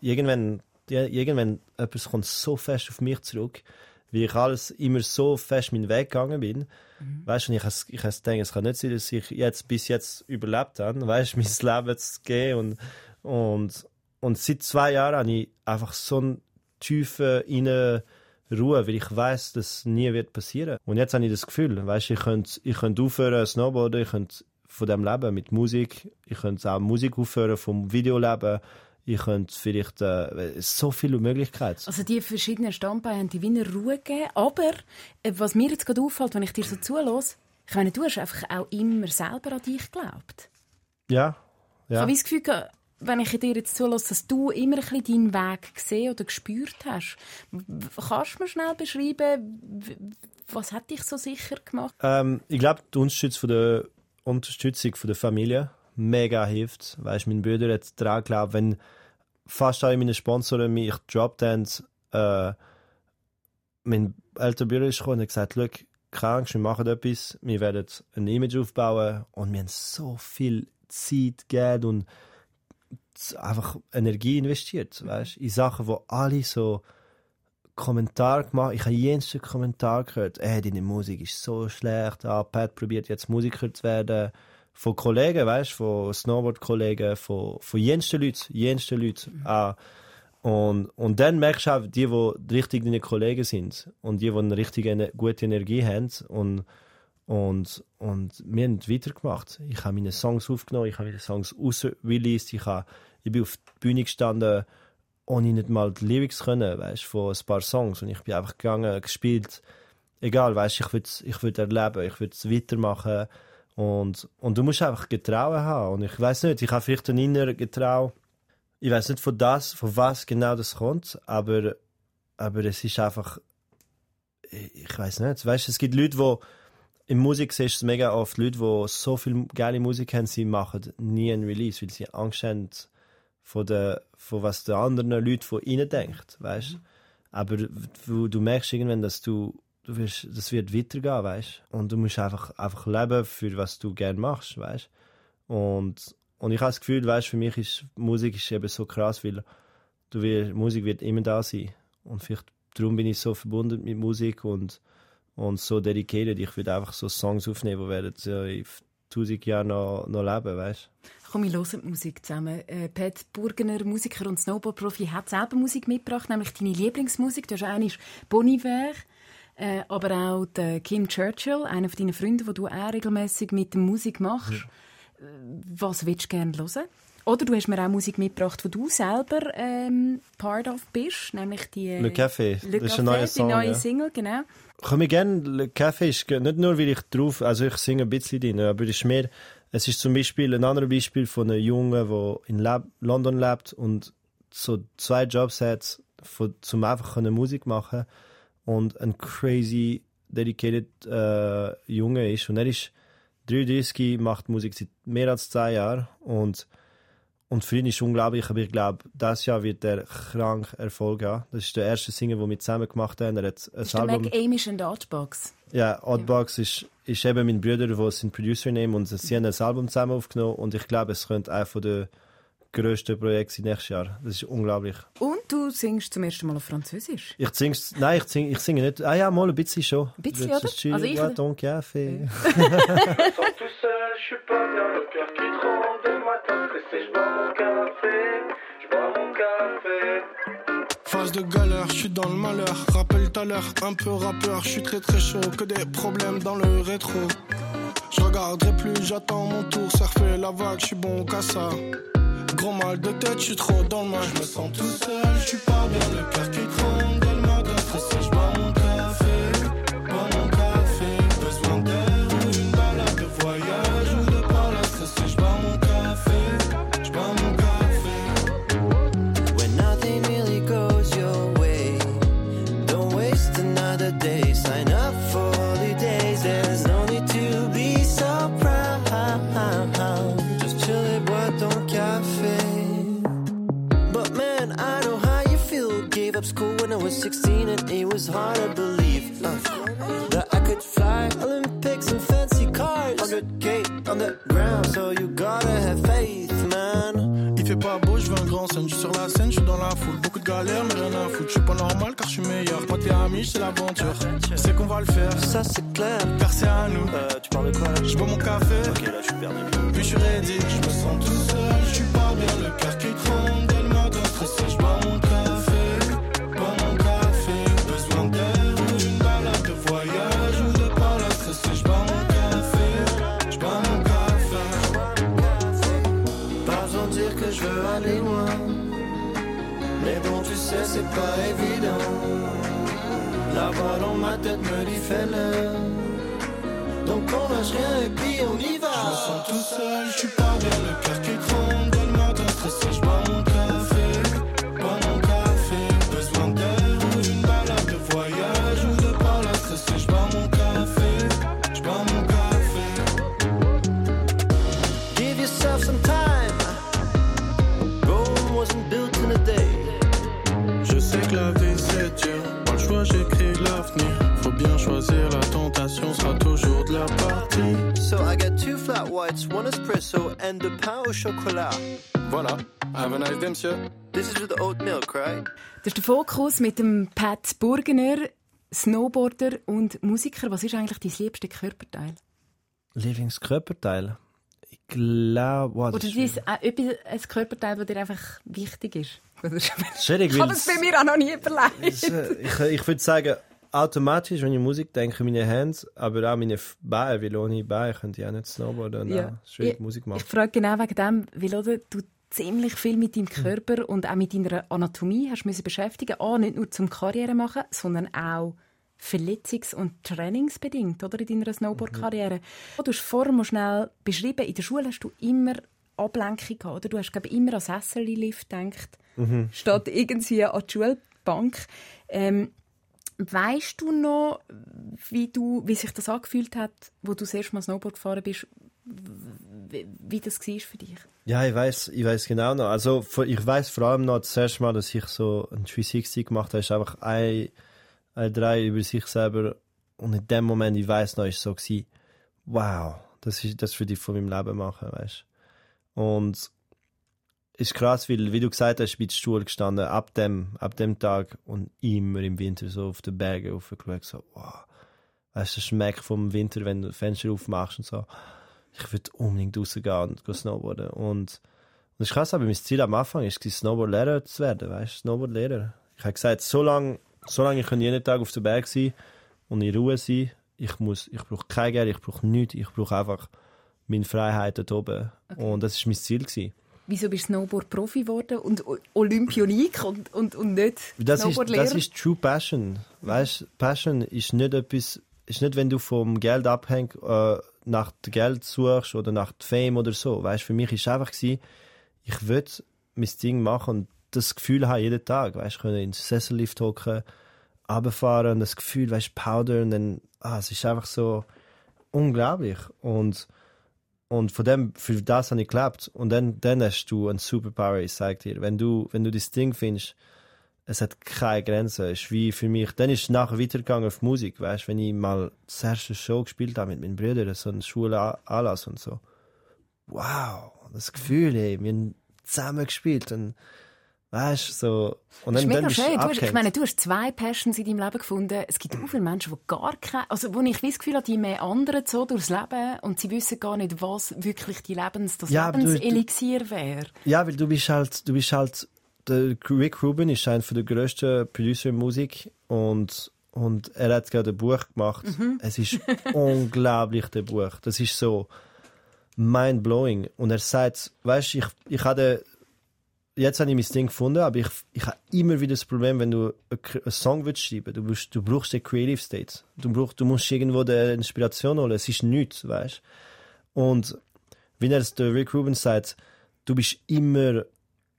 irgendwann, ja, irgendwann etwas kommt so fest auf mich zurück, wie ich alles immer so fest meinen Weg gegangen bin. Mhm. Weißt du, ich habe ich gedacht, es kann nicht sein, dass ich jetzt bis jetzt überlebt habe, weißt du, (laughs) mein Leben zu gehen und, und, und seit zwei Jahren habe ich einfach so einen tiefen, inneren Ruhe, weil ich weiß, dass nie wird passieren. Und jetzt habe ich das Gefühl, weißt, ich könnte, ich könnte aufhören Snowboarden, ich könnte von dem leben mit Musik, ich könnte auch Musik aufhören vom Videoleben, ich könnte vielleicht äh, so viele Möglichkeiten. Also die verschiedenen Standbeine haben die Wiener Ruhe gegeben, aber äh, was mir jetzt gerade auffällt, wenn ich dir so zulasse, ich meine, du hast einfach auch immer selber an dich geglaubt. Ja. ja. Ich habe das Gefühl, wenn ich dir jetzt zulasse, dass du immer ein bisschen deinen Weg gesehen oder gespürt hast. Kannst du mir schnell beschreiben, was hat dich so sicher gemacht? Ähm, ich glaube, die Unterstützung von der, Unterstützung von der Familie mega hilft. Weißt, mein Bruder hat daran geglaubt, wenn fast alle meine Sponsoren mich gedroppt haben, äh, mein älterer Bruder ist gekommen und hat gesagt, keine Angst, wir machen etwas, wir werden ein Image aufbauen und wir haben so viel Zeit gegeben und einfach Energie investiert, weißt? in Sachen, wo alle so Kommentare gemacht, ich habe jensten Kommentar gehört, ey, deine Musik ist so schlecht, ah, Pat probiert jetzt Musiker zu werden, von Kollegen, weißt, von Snowboard-Kollegen, von, von jensten Leuten, jensten Leuten, mhm. ah, und, und dann merkst du auch, die, die richtig deine Kollegen sind und die, die eine richtig gute Energie haben und und, und wir haben weitergemacht. Ich habe meine Songs aufgenommen, ich habe meine Songs ausreleased, ich, habe, ich bin auf der Bühne gestanden ohne nicht mal die Lyrics können, weißt, von ein paar Songs. Und ich bin einfach gegangen, gespielt. Egal, weißt, ich würde ich würd erleben, ich würde es weitermachen. Und, und du musst einfach Getrauen haben. Und ich weiß nicht, ich habe vielleicht ein innerer Getrauen. Ich weiß nicht von das, von was genau das kommt, aber, aber es ist einfach, ich weiß nicht, weißt, es gibt Leute, die in Musik siehst du mega oft Leute, die so viel geile Musik haben, sie machen nie einen Release, weil sie Angst haben von, der, von was die anderen Leute von ihnen denken, weißt? Aber du, du merkst irgendwann, dass du, du wirst, das wird weitergehen, weißt? Und du musst einfach, einfach leben für was du gerne machst, weißt? Und, und ich habe das Gefühl, weißt, für mich ist Musik ist eben so krass, weil du wirst, Musik wird immer da sein. Und vielleicht darum bin ich so verbunden mit Musik und und so dedicated. Ich würde einfach so Songs aufnehmen, die werden so in tausend Jahren noch, noch leben, weißt Komm, wir hören die Musik zusammen. Äh, Pat Burgener, Musiker und Snowboard-Profi, hat selber Musik mitgebracht, nämlich deine Lieblingsmusik. Du hast eigentlich Bon Iver, äh, aber auch Kim Churchill, einer von deinen Freunden, wo du auch regelmäßig mit der Musik machst. Ja. Äh, was willst du gerne hören? Oder du hast mir auch Musik mitgebracht, wo du selber ähm, part of bist, nämlich die Le Café. Le das Café, ist ein neuer Song, die neue ja. Single, genau. Komme gerne, Le Café ist nicht nur, weil ich drauf, also ich singe ein bisschen drin, aber es ist mehr, es ist zum Beispiel ein anderes Beispiel von einem Jungen, der in Lab, London lebt und so zwei Jobs hat, von, zum einfach Musik machen und ein crazy dedicated äh, Junge ist und er ist 33, macht Musik seit mehr als zwei Jahren und und für ihn ist es unglaublich, aber ich glaube, dieses Jahr wird er krank Erfolg haben. Das ist der erste Single, den wir zusammen gemacht haben. Er hat ein ist Album. Der Mac Amish und Oddbox. Ja, Oddbox ja. Ist, ist eben mein Bruder, der sein Producer nehmen und sie haben ein Album zusammen aufgenommen und ich glaube, es könnte einer der grössten Projekte sein nächstes Jahr. Das ist unglaublich. Und du singst zum ersten Mal auf Französisch? Ich singe, nein, ich singe, ich singe nicht. Ah ja, mal ein bisschen schon. Ein bisschen, oder? Also ich... Ja, (laughs) ton café. Phase de galère, je suis dans le malheur. Rappelle tout à l'heure, un peu rappeur, je suis très très chaud. Que des problèmes dans le rétro. Je regarderai plus, j'attends mon tour. Surfer la vague, je suis bon qu'à ça. Gros mal de tête, je suis trop dans le mal. Je me sens tout seul, je suis pas bien, le cœur qui tremble. Was 16 and it was hard to believe uh, that I could fly Olympics and fancy cars. 100k on the ground, so you gotta have faith, man. Il fait pas beau, je veux un grand scène. Je sur la scène, je suis dans la foule. Beaucoup de galères, mais rien à foutre. Je suis pas normal car je suis meilleur. Moi, t'es ami, c'est l'aventure. C'est qu'on va le faire. Ça, c'est clair. Car c'est à nous. Euh, tu parles de quoi Je bois mon café. Ok, là, je suis perdu. Puis je suis ready. Je me sens tout seul. Je suis pas bien, le cœur qui tremble. Donne-moi de stresser. Pas évident. La voix dans ma tête me dit fais-le. Donc on lâche rien et puis on y va. Je me sens tout seul, je suis pas bien, le cœur whites, one espresso and a pain au chocolat. Voilà. Have a nice day, monsieur. This is with oat milk, right? Das ist der Fokus mit dem Pat Burgener, Snowboarder und Musiker. Was ist eigentlich dein liebster Körperteil? Lieblingskörperteil? Ich glaube... Wow, Oder ist äh, ein Körperteil, das dir einfach wichtig ist? (laughs) Schwierig, ich habe es bei mir auch noch nie überlegt. Äh, ich, ich würde sagen, automatisch, wenn ich Musik denke, meine Hände, aber auch meine Beine, weil ohne Beine könnte ich auch nicht Snowboarden und ja. schwierig ich, Musik machen. Ich frage genau wegen dem, weil oder, du ziemlich viel mit deinem Körper und auch mit deiner Anatomie hast müssen beschäftigen. Ah, nicht nur zum Karriere machen, sondern auch verletzungs- und trainingsbedingt, oder, in deiner Snowboard-Karriere. Du hast vorher mal schnell beschrieben, in der Schule hast du immer Ablenkung gehabt, oder? Du hast, glaube ich, immer an Sessellift gedacht, Mhm. statt irgendwie an die Schulbank. Ähm, weißt du noch, wie, du, wie sich das angefühlt hat, wo du das erste Mal Snowboard gefahren bist, wie, wie das war für dich? Ja, ich weiß, ich weiß genau noch. Also ich weiß vor allem noch das erste Mal, dass ich so ein 360 gemacht habe, ist einfach ein, ein drei über sich selber und in dem Moment, ich weiß noch, ist so gewesen, wow, das ist das würde ich von meinem Leben machen, weißt. Und ist krass, weil wie du gesagt hast, bin ich Stuhl gestanden ab dem, ab dem Tag und immer im Winter so auf den Bergen aufgeschaut, so wow, weißt du, der Schmeck vom Winter, wenn du Fenster aufmachst und so ich würde unbedingt rausgehen und gehen snowboarden. Und das ist krass, aber mein Ziel am Anfang war, Snowboard-Lehrer zu werden, weißt Snowboard-Lehrer. Ich habe gesagt, solange, solange ich kann jeden Tag auf dem Berg sein und in Ruhe sein, ich muss, ich brauche kein Geld, ich brauche nichts, ich brauche einfach meine Freiheit dort oben. Und das war mein Ziel. Gewesen. Wieso bist du Snowboard-Profi geworden und Olympionik und, und, und nicht Das ist, das ist True Passion. Weißt Passion ist nicht etwas, ist nicht, wenn du vom Geld abhängst, äh, nach dem Geld suchst oder nach dem Fame oder so. Weißt für mich ist einfach gewesen, ich will mein Ding machen und das Gefühl haben jeden Tag. Weißt können in den Sessellift hocken, runterfahren und das Gefühl, weißt Powder und dann, ah, es ist einfach so unglaublich. Und, und von dem, für das habe ich gelebt. Und dann, dann hast du ein Superpower, ich sag dir. Wenn du, wenn du das Ding findest, es hat keine Grenzen. Ist wie für mich. Dann ist es nachher weitergegangen auf Musik, weißt wenn ich mal das erste Show gespielt habe mit meinen Brüdern, so einen Schulanlass und so. Wow, das Gefühl, ey, wir haben zusammen gespielt und weißt so. Und Das ist dann, mega dann schön. Du hast, ich meine, du hast zwei Passions in deinem Leben gefunden. Es gibt auch viele Menschen, die gar keine, also wo ich das Gefühl habe, die mehr anderen so durchs Leben und sie wissen gar nicht, was wirklich die Lebens, das Ja, Lebenselixier wäre. Ja, weil du bist halt, du bist halt, der Rick Rubin ist einer der grössten Producer in Musik und, und er hat gerade ein Buch gemacht. Es ist (laughs) unglaublich, der Buch. Das ist so mind-blowing. Und er sagt, weißt du, ich, ich hatte, jetzt habe ich mein Ding gefunden, aber ich, ich habe immer wieder das Problem, wenn du einen Song willst schreiben, du, du brauchst den Creative State. Du, brauchst, du musst irgendwo die Inspiration holen. Es ist nichts, weißt Und wie er der Rick Rubin sagt, du bist immer,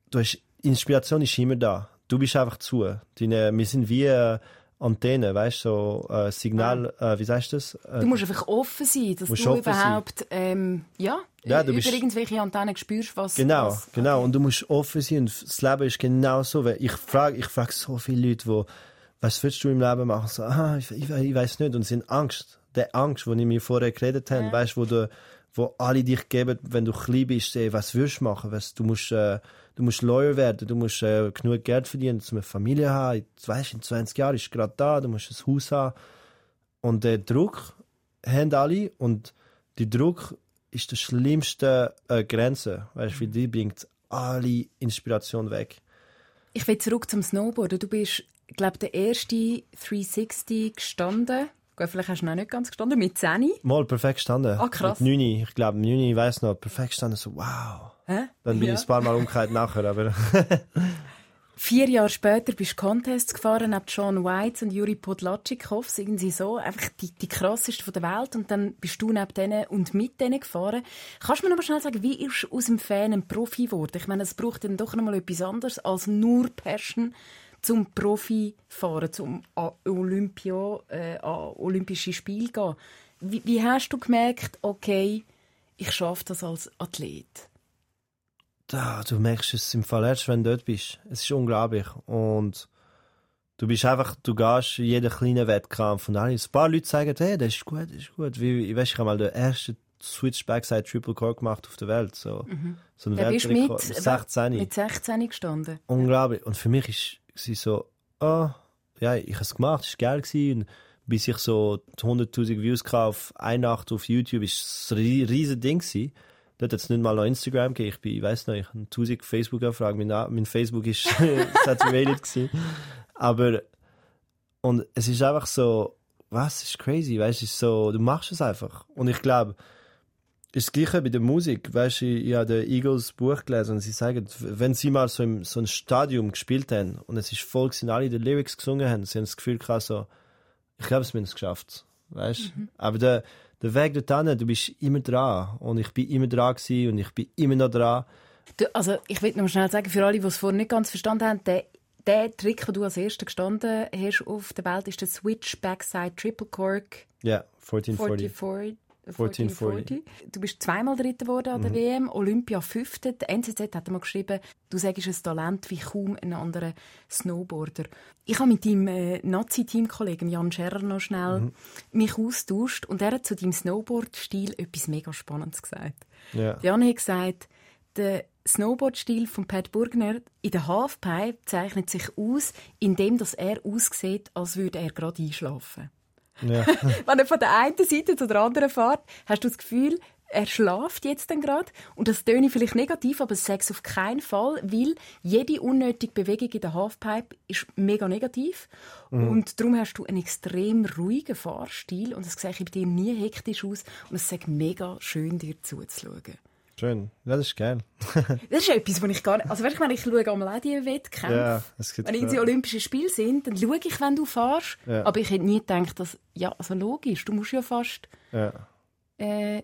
du hast, Inspiration ist immer da. Du bist einfach zu. Deine, wir sind wie äh, Antenne, weißt du, so äh, Signal, äh, wie sagst du das? Äh, Du musst einfach offen sein, dass du überhaupt, ähm, ja, Ja, du über bist- irgendwelche Antennen spürst, was, Genau, was genau. Und du musst offen sein und das Leben ist genau so. Weil Ich frage ich frag so viele Leute, die, was willst du im Leben machen? So, ah, ich, ich, ich weiß nicht. Und sind Angst. Der Angst, die ich mir vorher geredet habe, weißt wo du, wo alle dich geben, wenn du klein bist, ey, was willst du machen? Was, du musst, äh, du musst Lawyer werden, du musst äh, genug Geld verdienen, um eine Familie zu haben. Weißt, in 20 Jahren ist gerade da, du musst ein Haus haben. Und der Druck haben alle und der Druck ist die schlimmste äh, Grenze, weißt, weil die bringt alle Inspiration weg. Ich will zurück zum Snowboarden. Du bist, glaube der erste 360 gestanden. Gut, vielleicht hast du noch nicht ganz gestanden, mit 10. Mal perfekt gestanden. Ah, krass. Mit 9, ich glaube, 9, ich weiß noch, perfekt gestanden, so wow. Hä? Dann bin Ja. ich ein paar Mal umgekehrt nachher, aber (laughs) Vier Jahre später bist du Contests gefahren, neben John White und Juri Podlatschikows, irgendwie so, einfach die, die krassesten von der Welt. Und dann bist du neben denen und mit denen gefahren. Kannst du mir noch mal schnell sagen, wie ist aus dem Fan ein Profi geworden? Ich meine, es braucht dann doch noch mal etwas anderes als nur Passion zum Profi fahren, zum Olympia, äh, Olympische Spiele gehen. Wie, wie hast du gemerkt, okay, ich schaffe das als Athlet? Da, du merkst es im Fall erst, wenn du dort bist. Es ist unglaublich. Und du bist einfach, du gehst jeden kleinen Wettkampf und alle, ein paar Leute sagen, hey, das ist gut, das ist gut. Wie, ich weiß, ich habe mal den ersten Switch Backside Triple Core gemacht auf der Welt. So, so ein Weltrekord. Mit 16. mit 16 gestanden. unglaublich. Und für mich ist sie so, oh, ja, ich habe es gemacht, es war geil. Gewesen. Und bis ich so 100.000 Views auf eine Nacht auf YouTube, ist es ein rie- riesen Ding gewesen. Dort hat es nicht mal noch Instagram gegeben. Ich bin, ich weiss noch, ich habe 1000 Facebook-Anfragen. Mein, mein Facebook ist (laughs) saturated gewesen. Aber, und es ist einfach so, was, ist crazy, weißt du, so, du machst es einfach. Und ich glaube, ist das Gleiche bei der Musik. Weißt du, ich, ich habe den Eagles Buch gelesen und sie sagen, wenn sie mal so im so ein Stadium gespielt haben und es ist voll gewesen, alle die Lyrics gesungen haben, sie haben das Gefühl gehabt, so, ich glaube, es haben es geschafft. Weißt mhm. Aber der, der Weg dorthin, du bist immer dran. Und ich bin immer dran gewesen und ich bin immer noch dran. Du, also, ich will noch schnell sagen, für alle, die es vorher nicht ganz verstanden haben, der, der Trick, den du als erster gestanden hast auf der Welt, ist der Switch Backside Triple Cork. Ja, 1440. 1440. 1440. Du bist zweimal Dritter geworden an der mhm. WM, Olympia Fünfter. Der NZZ hat mal geschrieben, du sagst ein Talent wie kaum ein anderer Snowboarder. Ich habe mit deinem äh, Nazi-Teamkollegen Jan Scherrer noch schnell mhm. mich austauscht und er hat zu deinem Snowboard-Stil etwas mega Spannendes gesagt. Ja. Jan hat gesagt, der Snowboard-Stil von Pat Burgner in der Halfpipe zeichnet sich aus, indem er aussieht, als würde er gerade einschlafen. Ja. (laughs) Wenn er von der einen Seite zu der anderen fährt, hast du das Gefühl, er schlaft jetzt dann gerade. Und das töne vielleicht negativ, aber sage auf keinen Fall, weil jede unnötige Bewegung in der Halfpipe ist mega negativ. Mhm. Und darum hast du einen extrem ruhigen Fahrstil und es sieht bei dir nie hektisch aus und es ist mega schön, dir zuzuschauen. Schön. Ja, das ist geil. (laughs) das ist etwas, was ich gar nicht... Also wenn ich schaue einmal auch diese Wettkämpfe, ja, wenn in die Olympischen Spiele sind, dann schaue ich, wenn du fährst. Ja. Aber ich hätte nie gedacht, dass... Ja, also logisch, du musst ja fast ja. Äh,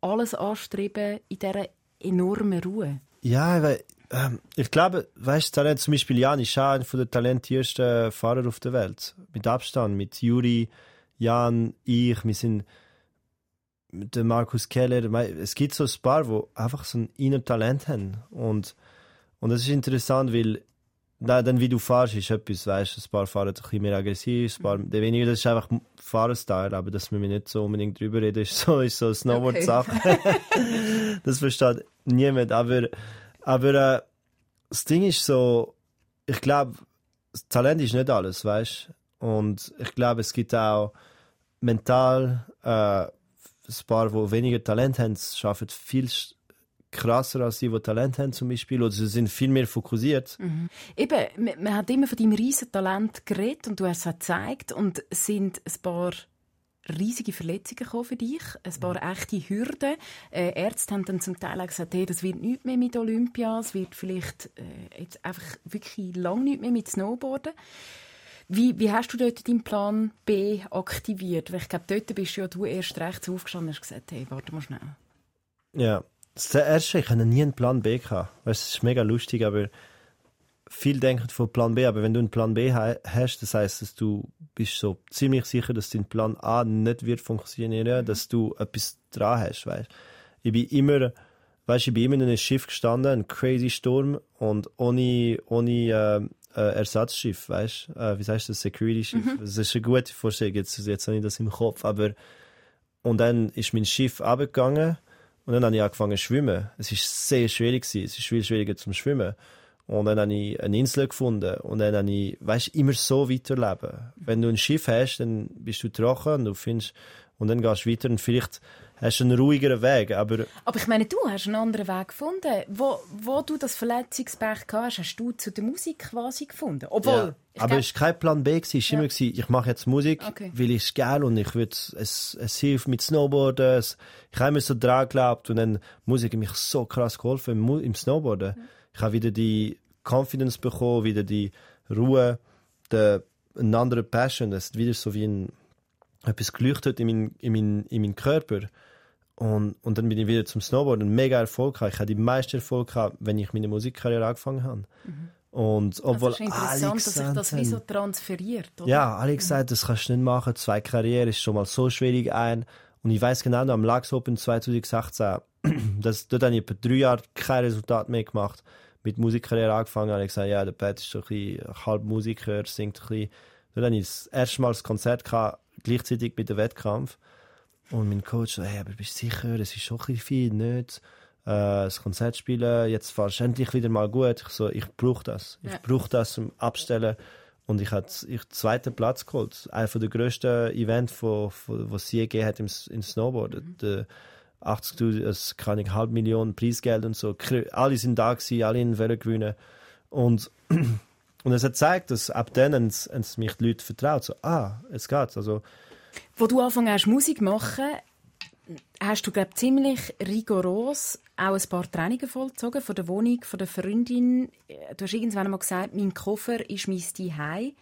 alles anstreben in dieser enormen Ruhe. Ja, weil... Ähm, ich glaube, weißt du, Talent, zum Beispiel Jan ist einer der talentiertesten Fahrer auf der Welt. Mit Abstand. Mit Juri, Jan, ich. Wir sind der Markus Keller, es gibt so ein paar, die einfach so ein inner Talent haben. Und, und das ist interessant, weil dann, wie du fährst, ist etwas, weißt ein paar fahren ein bisschen mehr aggressiv, ein paar mhm. weniger, das ist einfach Fahrerstyle, aber dass wir nicht so unbedingt drüber reden, ist so, ist so eine Snowboard-Sache. Okay. (laughs) das versteht niemand, aber, aber äh, das Ding ist so, ich glaube, Talent ist nicht alles, weißt Und ich glaube, es gibt auch mental äh, ein paar, die weniger Talent haben, schaffen viel krasser als die, die Talent haben zum Beispiel, oder sie sind viel mehr fokussiert. Mhm. Eben, man hat immer von deinem riesen Talent geredet und du hast es auch gezeigt und es sind ein paar riesige Verletzungen für dich, ein paar mhm. echte Hürden. Äh, Ärzte haben dann zum Teil auch gesagt, hey, das wird nicht mehr mit Olympia, es wird vielleicht äh, jetzt einfach wirklich lang nicht mehr mit Snowboarden. Wie, wie hast du dort deinen Plan B aktiviert? Weil ich glaube, dort bist ja du erst rechts aufgestanden und hast gesagt, hey, warte mal schnell. Ja, das erste, ich hatte nie einen Plan B gehabt. Es ist mega lustig, aber viel denken von Plan B, aber wenn du einen Plan B hast, das heißt, dass du bist so ziemlich sicher, dass dein Plan A nicht wird funktionieren, mhm. dass du etwas dran hast, weißt. Ich bin immer, weißt, ich bin immer in einem Schiff gestanden, ein crazy Sturm und ohne, ohne äh, äh, Ersatzschiff, weißt äh, wie du das, Security-Schiff. Mhm. Das ist eine gute Vorstellung, jetzt, jetzt habe ich das im Kopf, aber und dann ist mein Schiff abgegangen und dann habe ich angefangen zu schwimmen. Es war sehr schwierig gewesen. es ist viel schwieriger zum Schwimmen. Und dann habe ich eine Insel gefunden und dann habe ich, weißt, immer so weiterleben. Wenn du ein Schiff hast, dann bist du trocken und du findest, und dann gehst du weiter und vielleicht hast du einen ruhigeren Weg. Aber, aber ich meine, du hast einen anderen Weg gefunden. Wo, wo du das Verletzungspech hast, hast du zu der Musik quasi gefunden. Obwohl, ja, aber es war kein Plan B. Es war ja. immer, ich mache jetzt Musik, okay. weil ich es geil und ich will, es, es hilft mit Snowboarden. Es, ich habe immer so dran geglaubt und dann Musik hat mich so krass geholfen im, im Snowboarden. Ja. Ich habe wieder die Confidence bekommen, wieder die Ruhe, die, eine andere Passion. Es ist wieder so wie ein etwas geleuchtet in meinen in mein, in mein Körper. Und, und dann bin ich wieder zum Snowboarden. Mega Erfolg Ich hatte die meisten Erfolg gehabt, wenn ich meine Musikkarriere angefangen habe. Mhm. Und obwohl das ist interessant, dass sich das wie so transferiert. Oder? Ja, alle gesagt, das kannst du nicht machen. Zwei Karrieren ist schon mal so schwierig ein. Und ich weiß genau, am Lux Open 2018, (clears throat) dass, dort habe ich etwa drei Jahre kein Resultat mehr gemacht. Mit Musikkarriere angefangen habe ich gesagt, ja, der Pat ist so ein bisschen halb Musiker, singt ein bisschen. Dort hatte ich das erste Mal das Konzert gehabt, gleichzeitig mit dem Wettkampf. Und mein Coach so, hey, aber bist du sicher, es ist schon ein viel, nicht? Äh, das Konzert spielen, jetzt fahrst du endlich wieder mal gut. Ich so, ich brauche das. Ich ja. brauche das zum Abstellen. Und ich habe ich zweiten Platz geholt. Einer der grössten Events, von, von, was es je gegeben hat im, im Snowboard. Mhm. Der 80.000, es kann ich halb Millionen Preisgeld und so. Alle sind da gewesen, alle in Welle gewinnen. Und, (clears throat) und es hat gezeigt, dass ab dann haben mich die Leute vertraut. So, ah, es geht. Also, wo du angefangen hast, Musik machen, hast du, glaube ziemlich rigoros auch ein paar Trainingen vollzogen von der Wohnung, von der Freundin. Du hast irgendwann mal gesagt, mein Koffer ist mein Zuhause.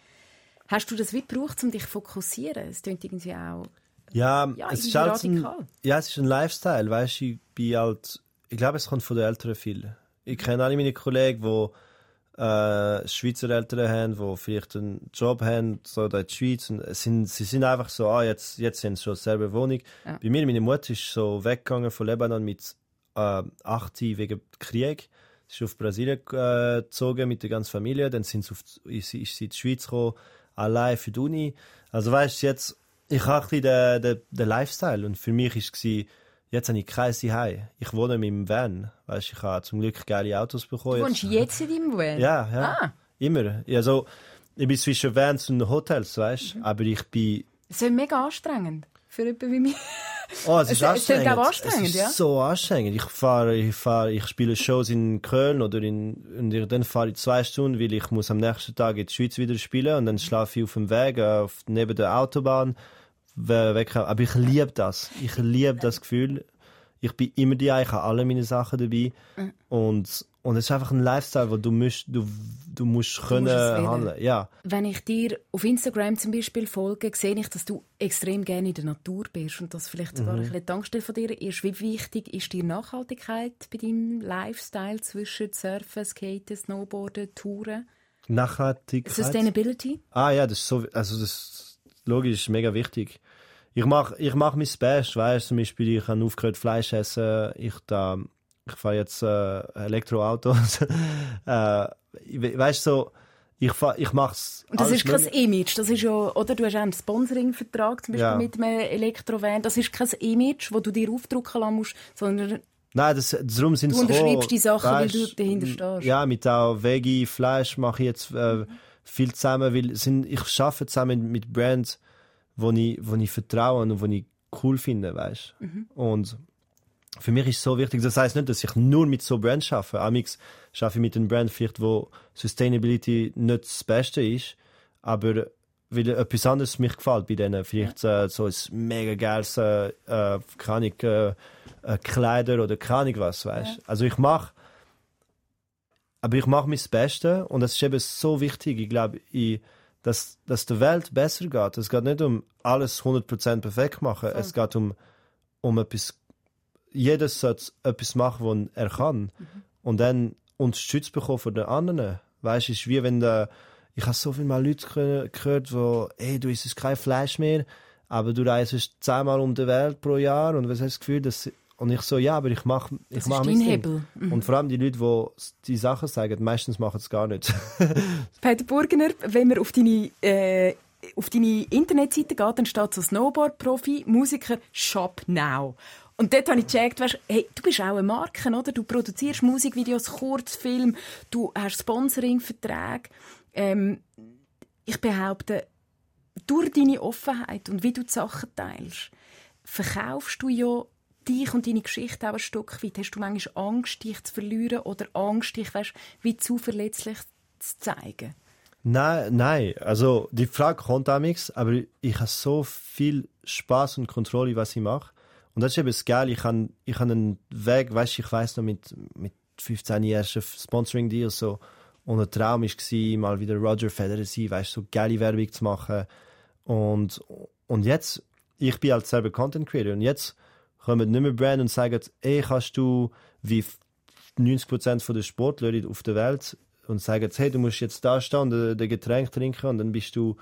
Hast du das wie gebraucht, um dich zu fokussieren? Es klingt irgendwie auch Ja, Ja, es ist halt ein, ja, es ist ein Lifestyle, weißt ich bin halt, ich glaube, es kommt von den Eltern viel. Ich kenne alle meine Kollegen, die äh, Schweizer Eltern haben, die vielleicht einen Job haben, so da in der Schweiz, und sind, sie sind einfach so, ah, jetzt, jetzt sind sie schon selber Wohnung. Ja. Bei mir, meine Mutter ist so weggegangen von Lebanon mit äh, 80 wegen Krieg. Sie ist auf Brasilien äh, gezogen mit der ganzen Familie, dann sind sie auf, ist, ist sie in die Schweiz gekommen, allein für die Uni. Also weißt du, jetzt, ich habe ein bisschen den, den, den Lifestyle und für mich war es, jetzt habe ich kein Zuhause. Ich wohne mit dem Van. Weißt, ich habe zum Glück geile Autos bekommen. Du wohnst jetzt in deinem Van? Ja, ja. Ah. Immer. Also, ich bin zwischen Vans und Hotels, weißt Mhm. Aber ich bin. Das ist mega anstrengend. Für jemanden wie mich. Oh, es (laughs) ist Es- es anstrengend. auch anstrengend, es ist ja. so anstrengend. Ich fahre, ich fahre, ich spiele Shows in Köln oder in, und dann fahre ich zwei Stunden, weil ich muss am nächsten Tag in die Schweiz wieder spielen und dann schlafe ich auf dem Weg, äh, auf, neben der Autobahn. We- Weg, aber ich liebe das. Ich liebe das Gefühl. Ich bin immer die, ich habe alle meine Sachen dabei. Mhm. Und, und es ist einfach ein Lifestyle, wo du musst, du, du musst können musst es wählen. handeln. Ja. Wenn ich dir auf Instagram zum Beispiel folge, sehe ich, dass du extrem gerne in der Natur bist und das vielleicht sogar ein bisschen die Tankstelle von dir ist. Wie wichtig ist dir Nachhaltigkeit bei deinem Lifestyle zwischen Surfen, Skaten, Snowboarden, Touren? Nachhaltigkeit. Sustainability? Ah ja, das ist so, also das logisch mega wichtig. Ich mach, ich mach mein Best, weißt zum Beispiel, ich habe aufgehört Fleisch essen, ich da, ich fahre jetzt äh, Elektroautos, (laughs) äh, ich- weißt so, ich fahr, ich mach's. Und das ist kein. Image, das ist ja, oder du hast einen Sponsoring-Vertrag, zum Beispiel Ja. mit einem Elektrovan. Das ist kein Image, wo du dir aufdrucken lassen musst, sondern Nein, das, darum sind Du unterschreibst die Sachen, weil du dahinter stehst. Ja, mit auch Veggie, Fleisch mache ich jetzt äh, viel zusammen, weil sind, ich arbeite zusammen mit Brands, wo ich, wo ich vertraue und wo ich cool finde, weißt Mhm. Und für mich ist es so wichtig, das heißt nicht, dass ich nur mit so Brands arbeite. Amix arbeite ich mit einem Brand vielleicht, wo Sustainability nicht das Beste ist, aber weil etwas anderes mich gefällt bei denen. Vielleicht äh, so ein mega geiles, äh, äh, keine äh, äh, Kleider oder keine was, weißt Also ich mache aber ich mache mein Beste und das ist eben so wichtig. Ich glaube, ich, dass, dass der Welt besser geht. Es geht nicht um alles 100% perfekt machen. Es geht um, um etwas, jeder sollte etwas machen, was er kann. Und dann unterstützt bekommen von den anderen. Weißt du, es ist wie wenn der, ich habe so viele Mal Leute gehö- gehört, wo, ey, du isst kein Fleisch mehr, aber du reist zehnmal um die Welt pro Jahr und was hast du das Gefühl, dass, und ich so, ja, aber ich mache, ich das mache ist mein. Hebel. Mhm. Und vor allem die Leute, die die Sachen sagen, meistens machen es gar nicht. (laughs) Peter Burgener, wenn man auf deine, äh, auf deine Internetseite geht, dann steht so Snowboard-Profi, Musiker, Shop Now. Und dort habe ich gecheckt, weißt, hey, du bist auch eine Marke, oder? Du produzierst Musikvideos, Kurzfilme, du hast Sponsoring-Verträge. Ähm, ich behaupte, durch deine Offenheit und wie du die Sachen teilst, verkaufst du ja dich und deine Geschichte auch ein Stück weit. Hast du manchmal Angst, dich zu verlieren oder Angst, dich weißt, wie zu verletzlich zu zeigen? nein, nein. Also, die Frage kommt amix, aber ich habe so viel Spaß und Kontrolle, was ich mache. Und das ist eben das Geile. Ich habe ich hab einen Weg, weißt ich weiss noch, mit, mit 15 ersten Sponsoring-Deals so. Und ein Traum war, mal wieder Roger Federer zu sein, weißt so geile Werbung zu machen. Und, und jetzt, ich bin halt selber Content Creator und jetzt kommen nicht mehr Brand und sagen, ey, kannst du wie 90% der Sportler auf der Welt und sagen, hey, du musst jetzt da stehen und den Getränk trinken und dann bist du,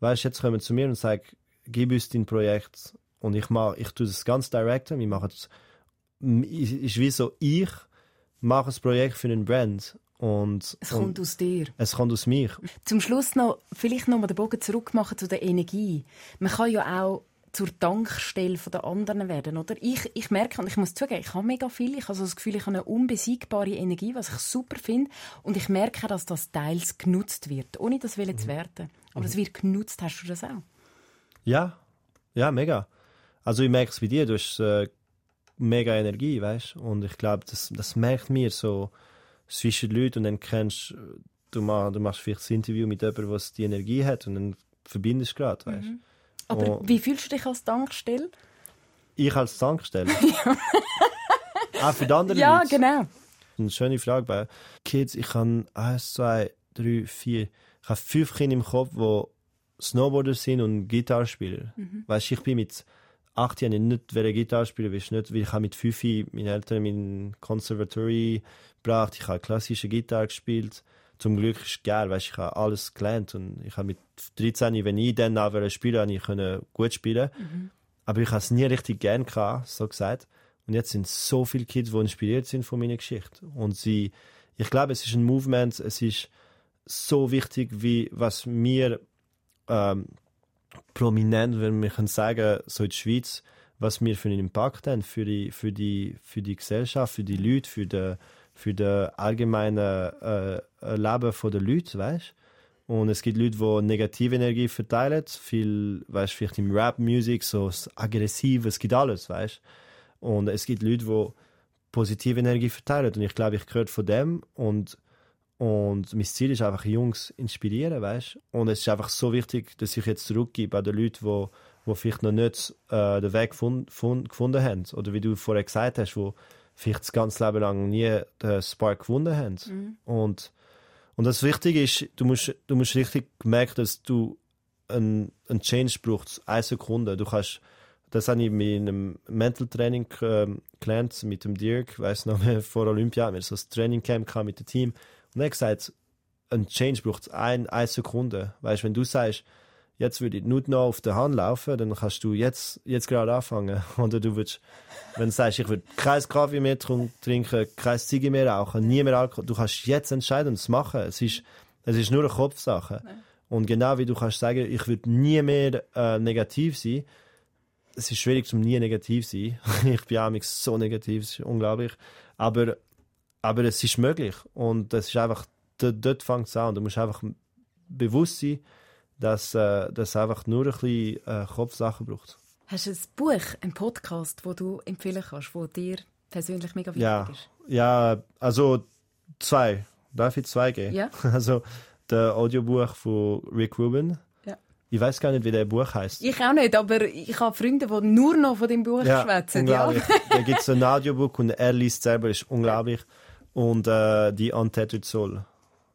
weißt jetzt kommen zu mir und sagen, gib uns dein Projekt und ich mach, ich tue das ganz direkt, wir machen es, ist wie so, ich mache das Projekt für einen Brand und, Es und kommt aus dir. es kommt aus mir. Zum Schluss noch, vielleicht noch mal den Bogen zurück machen zu der Energie. Man kann ja auch zur Tankstelle der anderen werden, oder? Ich, ich merke, und ich muss zugeben, ich habe mega viel. Ich habe so das Gefühl, ich habe eine unbesiegbare Energie, was ich super finde. Und ich merke, dass das teils genutzt wird, ohne das wollen zu werden. Aber es wird genutzt. Hast du das auch? Ja, ja, mega. Also ich merke es bei dir, du hast äh, mega Energie, weißt Und ich glaube, das, das merkt mir so zwischen den Leuten und dann kennst du, mach, du machst vielleicht ein Interview mit jemandem, der die Energie hat und dann verbindest du gerade, weißt Aber Oh. wie fühlst du dich als Tankstelle? Ich als Tankstelle? Auch (laughs) für die anderen Ja, Leute? genau. Eine schöne Frage bei Kids. Ich habe eins, zwei, drei, vier. Ich habe fünf Kinder im Kopf, die Snowboarder sind und Gitarrespieler. Mhm. Weißt du, ich bin mit acht Jahren nicht wollte Gitarre spielen, weißt du nicht, weil ich habe mit fünf meine Eltern in mein Conservatory gebracht. Ich habe klassische Gitarre gespielt. Zum Glück ist es geil, weißt, ich habe alles gelernt und ich habe mit 13, wenn ich dann auch spielen wollte, ich gut spielen. Aber ich habe es nie richtig gern gehabt, so gesagt. Und jetzt sind so viele Kids, die inspiriert sind von meiner Geschichte. Und sie, ich glaube, es ist ein Movement, es ist so wichtig, wie was wir ähm, prominent, wenn wir können sagen, so in der Schweiz, was wir für einen Impact haben für die, für die, für die Gesellschaft, für die Leute, für die, für das allgemeine äh, Leben der Leute, weißt Und es gibt Leute, die negative Energie verteilen, viel, weißt vielleicht im Rap-Musik, so das aggressiv, es gibt alles, weißt Und es gibt Leute, die positive Energie verteilen. Und ich glaube, ich gehöre von dem und und mein Ziel ist einfach, Jungs inspirieren, weißt Und es ist einfach so wichtig, dass ich jetzt zurückgebe an die Leute, die, die vielleicht noch nicht äh, den Weg fund, fund, gefunden haben. Oder wie du vorher gesagt hast, die vielleicht das ganze Leben lang nie den Spark gefunden haben. Mhm. Und, und das Wichtige ist, du musst, du musst richtig merken, dass du einen, einen Change brauchst, eine Sekunde. Du kannst, das habe ich mit einem Mental Training äh, gelernt, mit dem Dirk, weiß noch, (laughs) vor Olympia, wir so ein Training Camp mit dem Team. Und er hat gesagt, ein Change braucht ein, eine Sekunde. Weißt wenn du sagst, jetzt würde ich nur noch auf der Hand laufen, dann kannst du jetzt, jetzt gerade anfangen. (laughs) Oder du würdest, wenn du sagst, ich würde kein Kaffee mehr trinken, kein Ziege mehr rauchen, nie mehr Alkohol, du kannst jetzt entscheiden und es machen. Es ist, es ist nur eine Kopfsache. Nein. Und genau wie du kannst sagen, ich würde nie mehr äh, negativ sein, es ist schwierig, zum nie negativ zu sein. (laughs) ich bin auch so negativ, es ist unglaublich. Aber aber es ist möglich und das ist einfach dort fängt es an. Du musst einfach bewusst sein, dass äh, das einfach nur ein bisschen äh, Kopfsachen braucht. Hast du ein Buch, einen Podcast, wo du empfehlen kannst, wo dir persönlich mega wichtig ja, ist? Ja, also zwei. Darf ich zwei geben? Ja. (laughs) Also das Audiobuch von Rick Rubin. Ja. Ich weiß gar nicht, wie der Buch heißt. Ich auch nicht, aber ich habe Freunde, die nur noch von dem Buch ja, schwätzen. Unglaublich. Ja. da gibt es ein Audiobuch und er liest selber, ist unglaublich. Und äh, die Untethered Soul.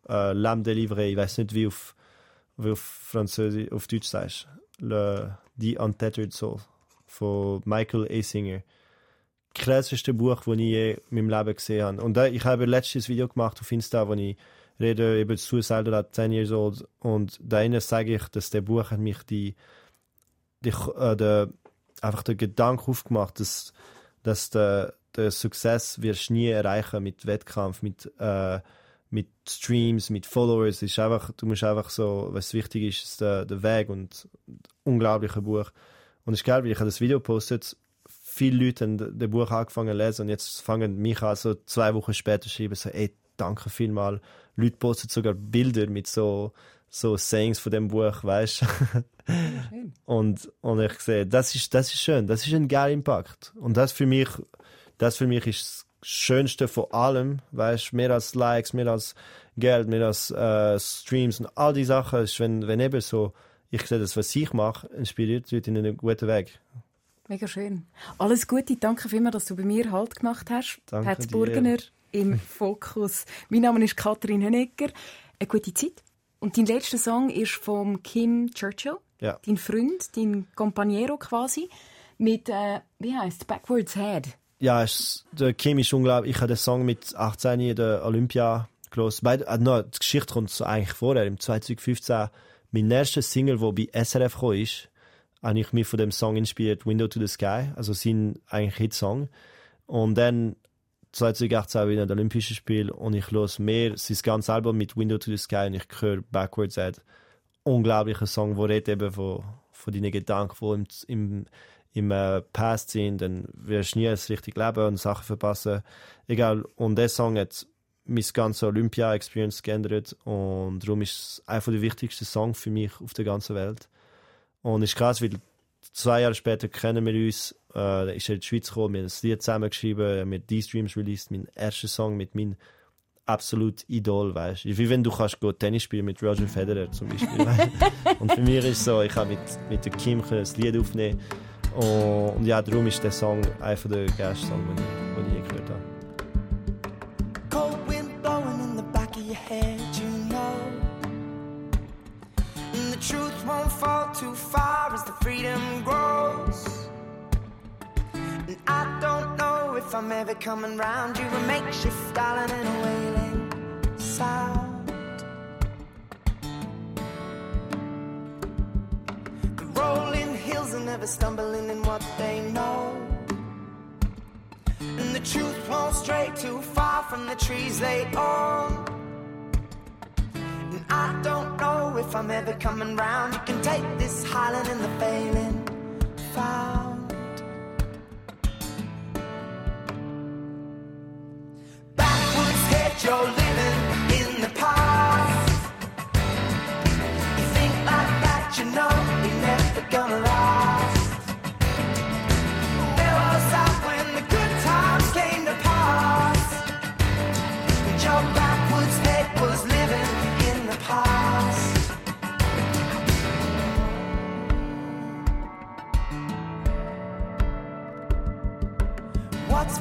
Äh, L'âme délivrée. Ich weiß nicht, wie auf, wie auf Französisch, auf Deutsch sagst. Le, die Untethered Soul. Von Michael Asinger. Krasseste Buch, das ich je in meinem Leben gesehen habe. Und ich habe letztes Video gemacht auf Insta, wo ich rede über Suicide at 10 years old. Und da sage ich, dass der Buch hat mich die, die, äh, der, einfach den Gedanken aufgemacht, dass, dass der, den Success wirst nie erreichen mit Wettkampf, mit, äh, mit Streams, mit Followers. ist einfach, du musst einfach so, was wichtig ist, ist der, der Weg und unglaubliche Buch. Und es ist geil, weil ich habe das Video postet, viele Leute haben das Buch angefangen zu lesen und jetzt fangen mich an, so zwei Wochen später schreiben, so, ey, danke vielmal. Leute posten sogar Bilder mit so, so Sayings von dem Buch, weißt du? und, und ich sehe, das ist, das ist schön, das ist ein geiler Impact. Und das für mich, das für mich ist das Schönste von allem, weißt mehr als Likes, mehr als Geld, mehr als äh, Streams und all die Sachen, ist, wenn, wenn eben so, ich sehe das, was ich mache, inspiriert Leute in einen guten Weg. Mega schön. Alles Gute, danke vielmals, dass du bei mir Halt gemacht hast. Danke Herz Burgener im (laughs) Fokus. Mein Name ist Katrin Hönecker. Eine gute Zeit. Und dein letzter Song ist von Kim Churchill, ja. dein Freund, dein Companiero quasi, mit, äh, wie heißt Backwards Head ja, es, der Kim ist unglaublich. Ich habe den Song mit 18 in der Olympia gelesen. Äh, no, die Geschichte kommt eigentlich vorher. Im 2015, mein erster Single, der bei SRF kam, ist, habe ich mich von dem Song inspiriert, Window to the Sky, also sein eigentlich Hitsong. Und dann 2018 wieder das Olympische Spiel und ich höre mehr sein ganzes Album mit Window to the Sky und ich höre Backwards Head. Unglaublicher Song, der redet eben von, von deinen Gedanken, die im, im im äh, Past sind, dann wirst du nie das richtige Leben und Sachen verpassen. Egal. Und der Song hat mein ganze Olympia-Experience geändert und darum ist es einer der wichtigsten Songs für mich auf der ganzen Welt. Und ist krass, weil zwei Jahre später kennen wir uns, äh, ist er in die Schweiz gekommen, wir haben ein Lied zusammengeschrieben, wir haben D-Streams released, mein erster Song mit meinem absolut Idol, weißt du. Wie wenn du kannst go Tennis spielen mit Roger Federer zum Beispiel. (laughs) und für mich ist es so, ich habe mit, mit der Kim ein Lied aufnehmen Und, und ja, darum ist der Song einer der geilsten Songs, den ich, den ich je gehört habe. Cold wind blowing in the back of your head, you know. And the truth won't fall too far as the freedom grows. And I don't know if I'm ever coming round you, a makeshift darling and a wailing sound. Never stumbling in what they know. And the truth won't stray too far from the trees they own. And I don't know if I'm ever coming round. You can take this highland and the failing found. Backwards head, you're living in the past. You think like that, you know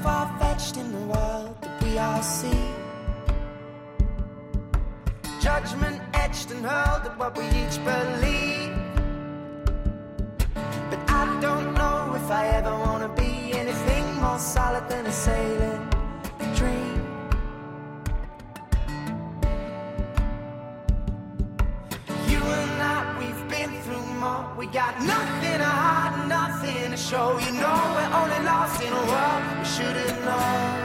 What's far fetched in the world that we all see? Judgment etched and hurled at what we each believe. But I don't know if I ever wanna be anything more solid than a sailing dream. You and I, we've been through more. We got to nothing to show. You know we're only lost in a world we shouldn't know.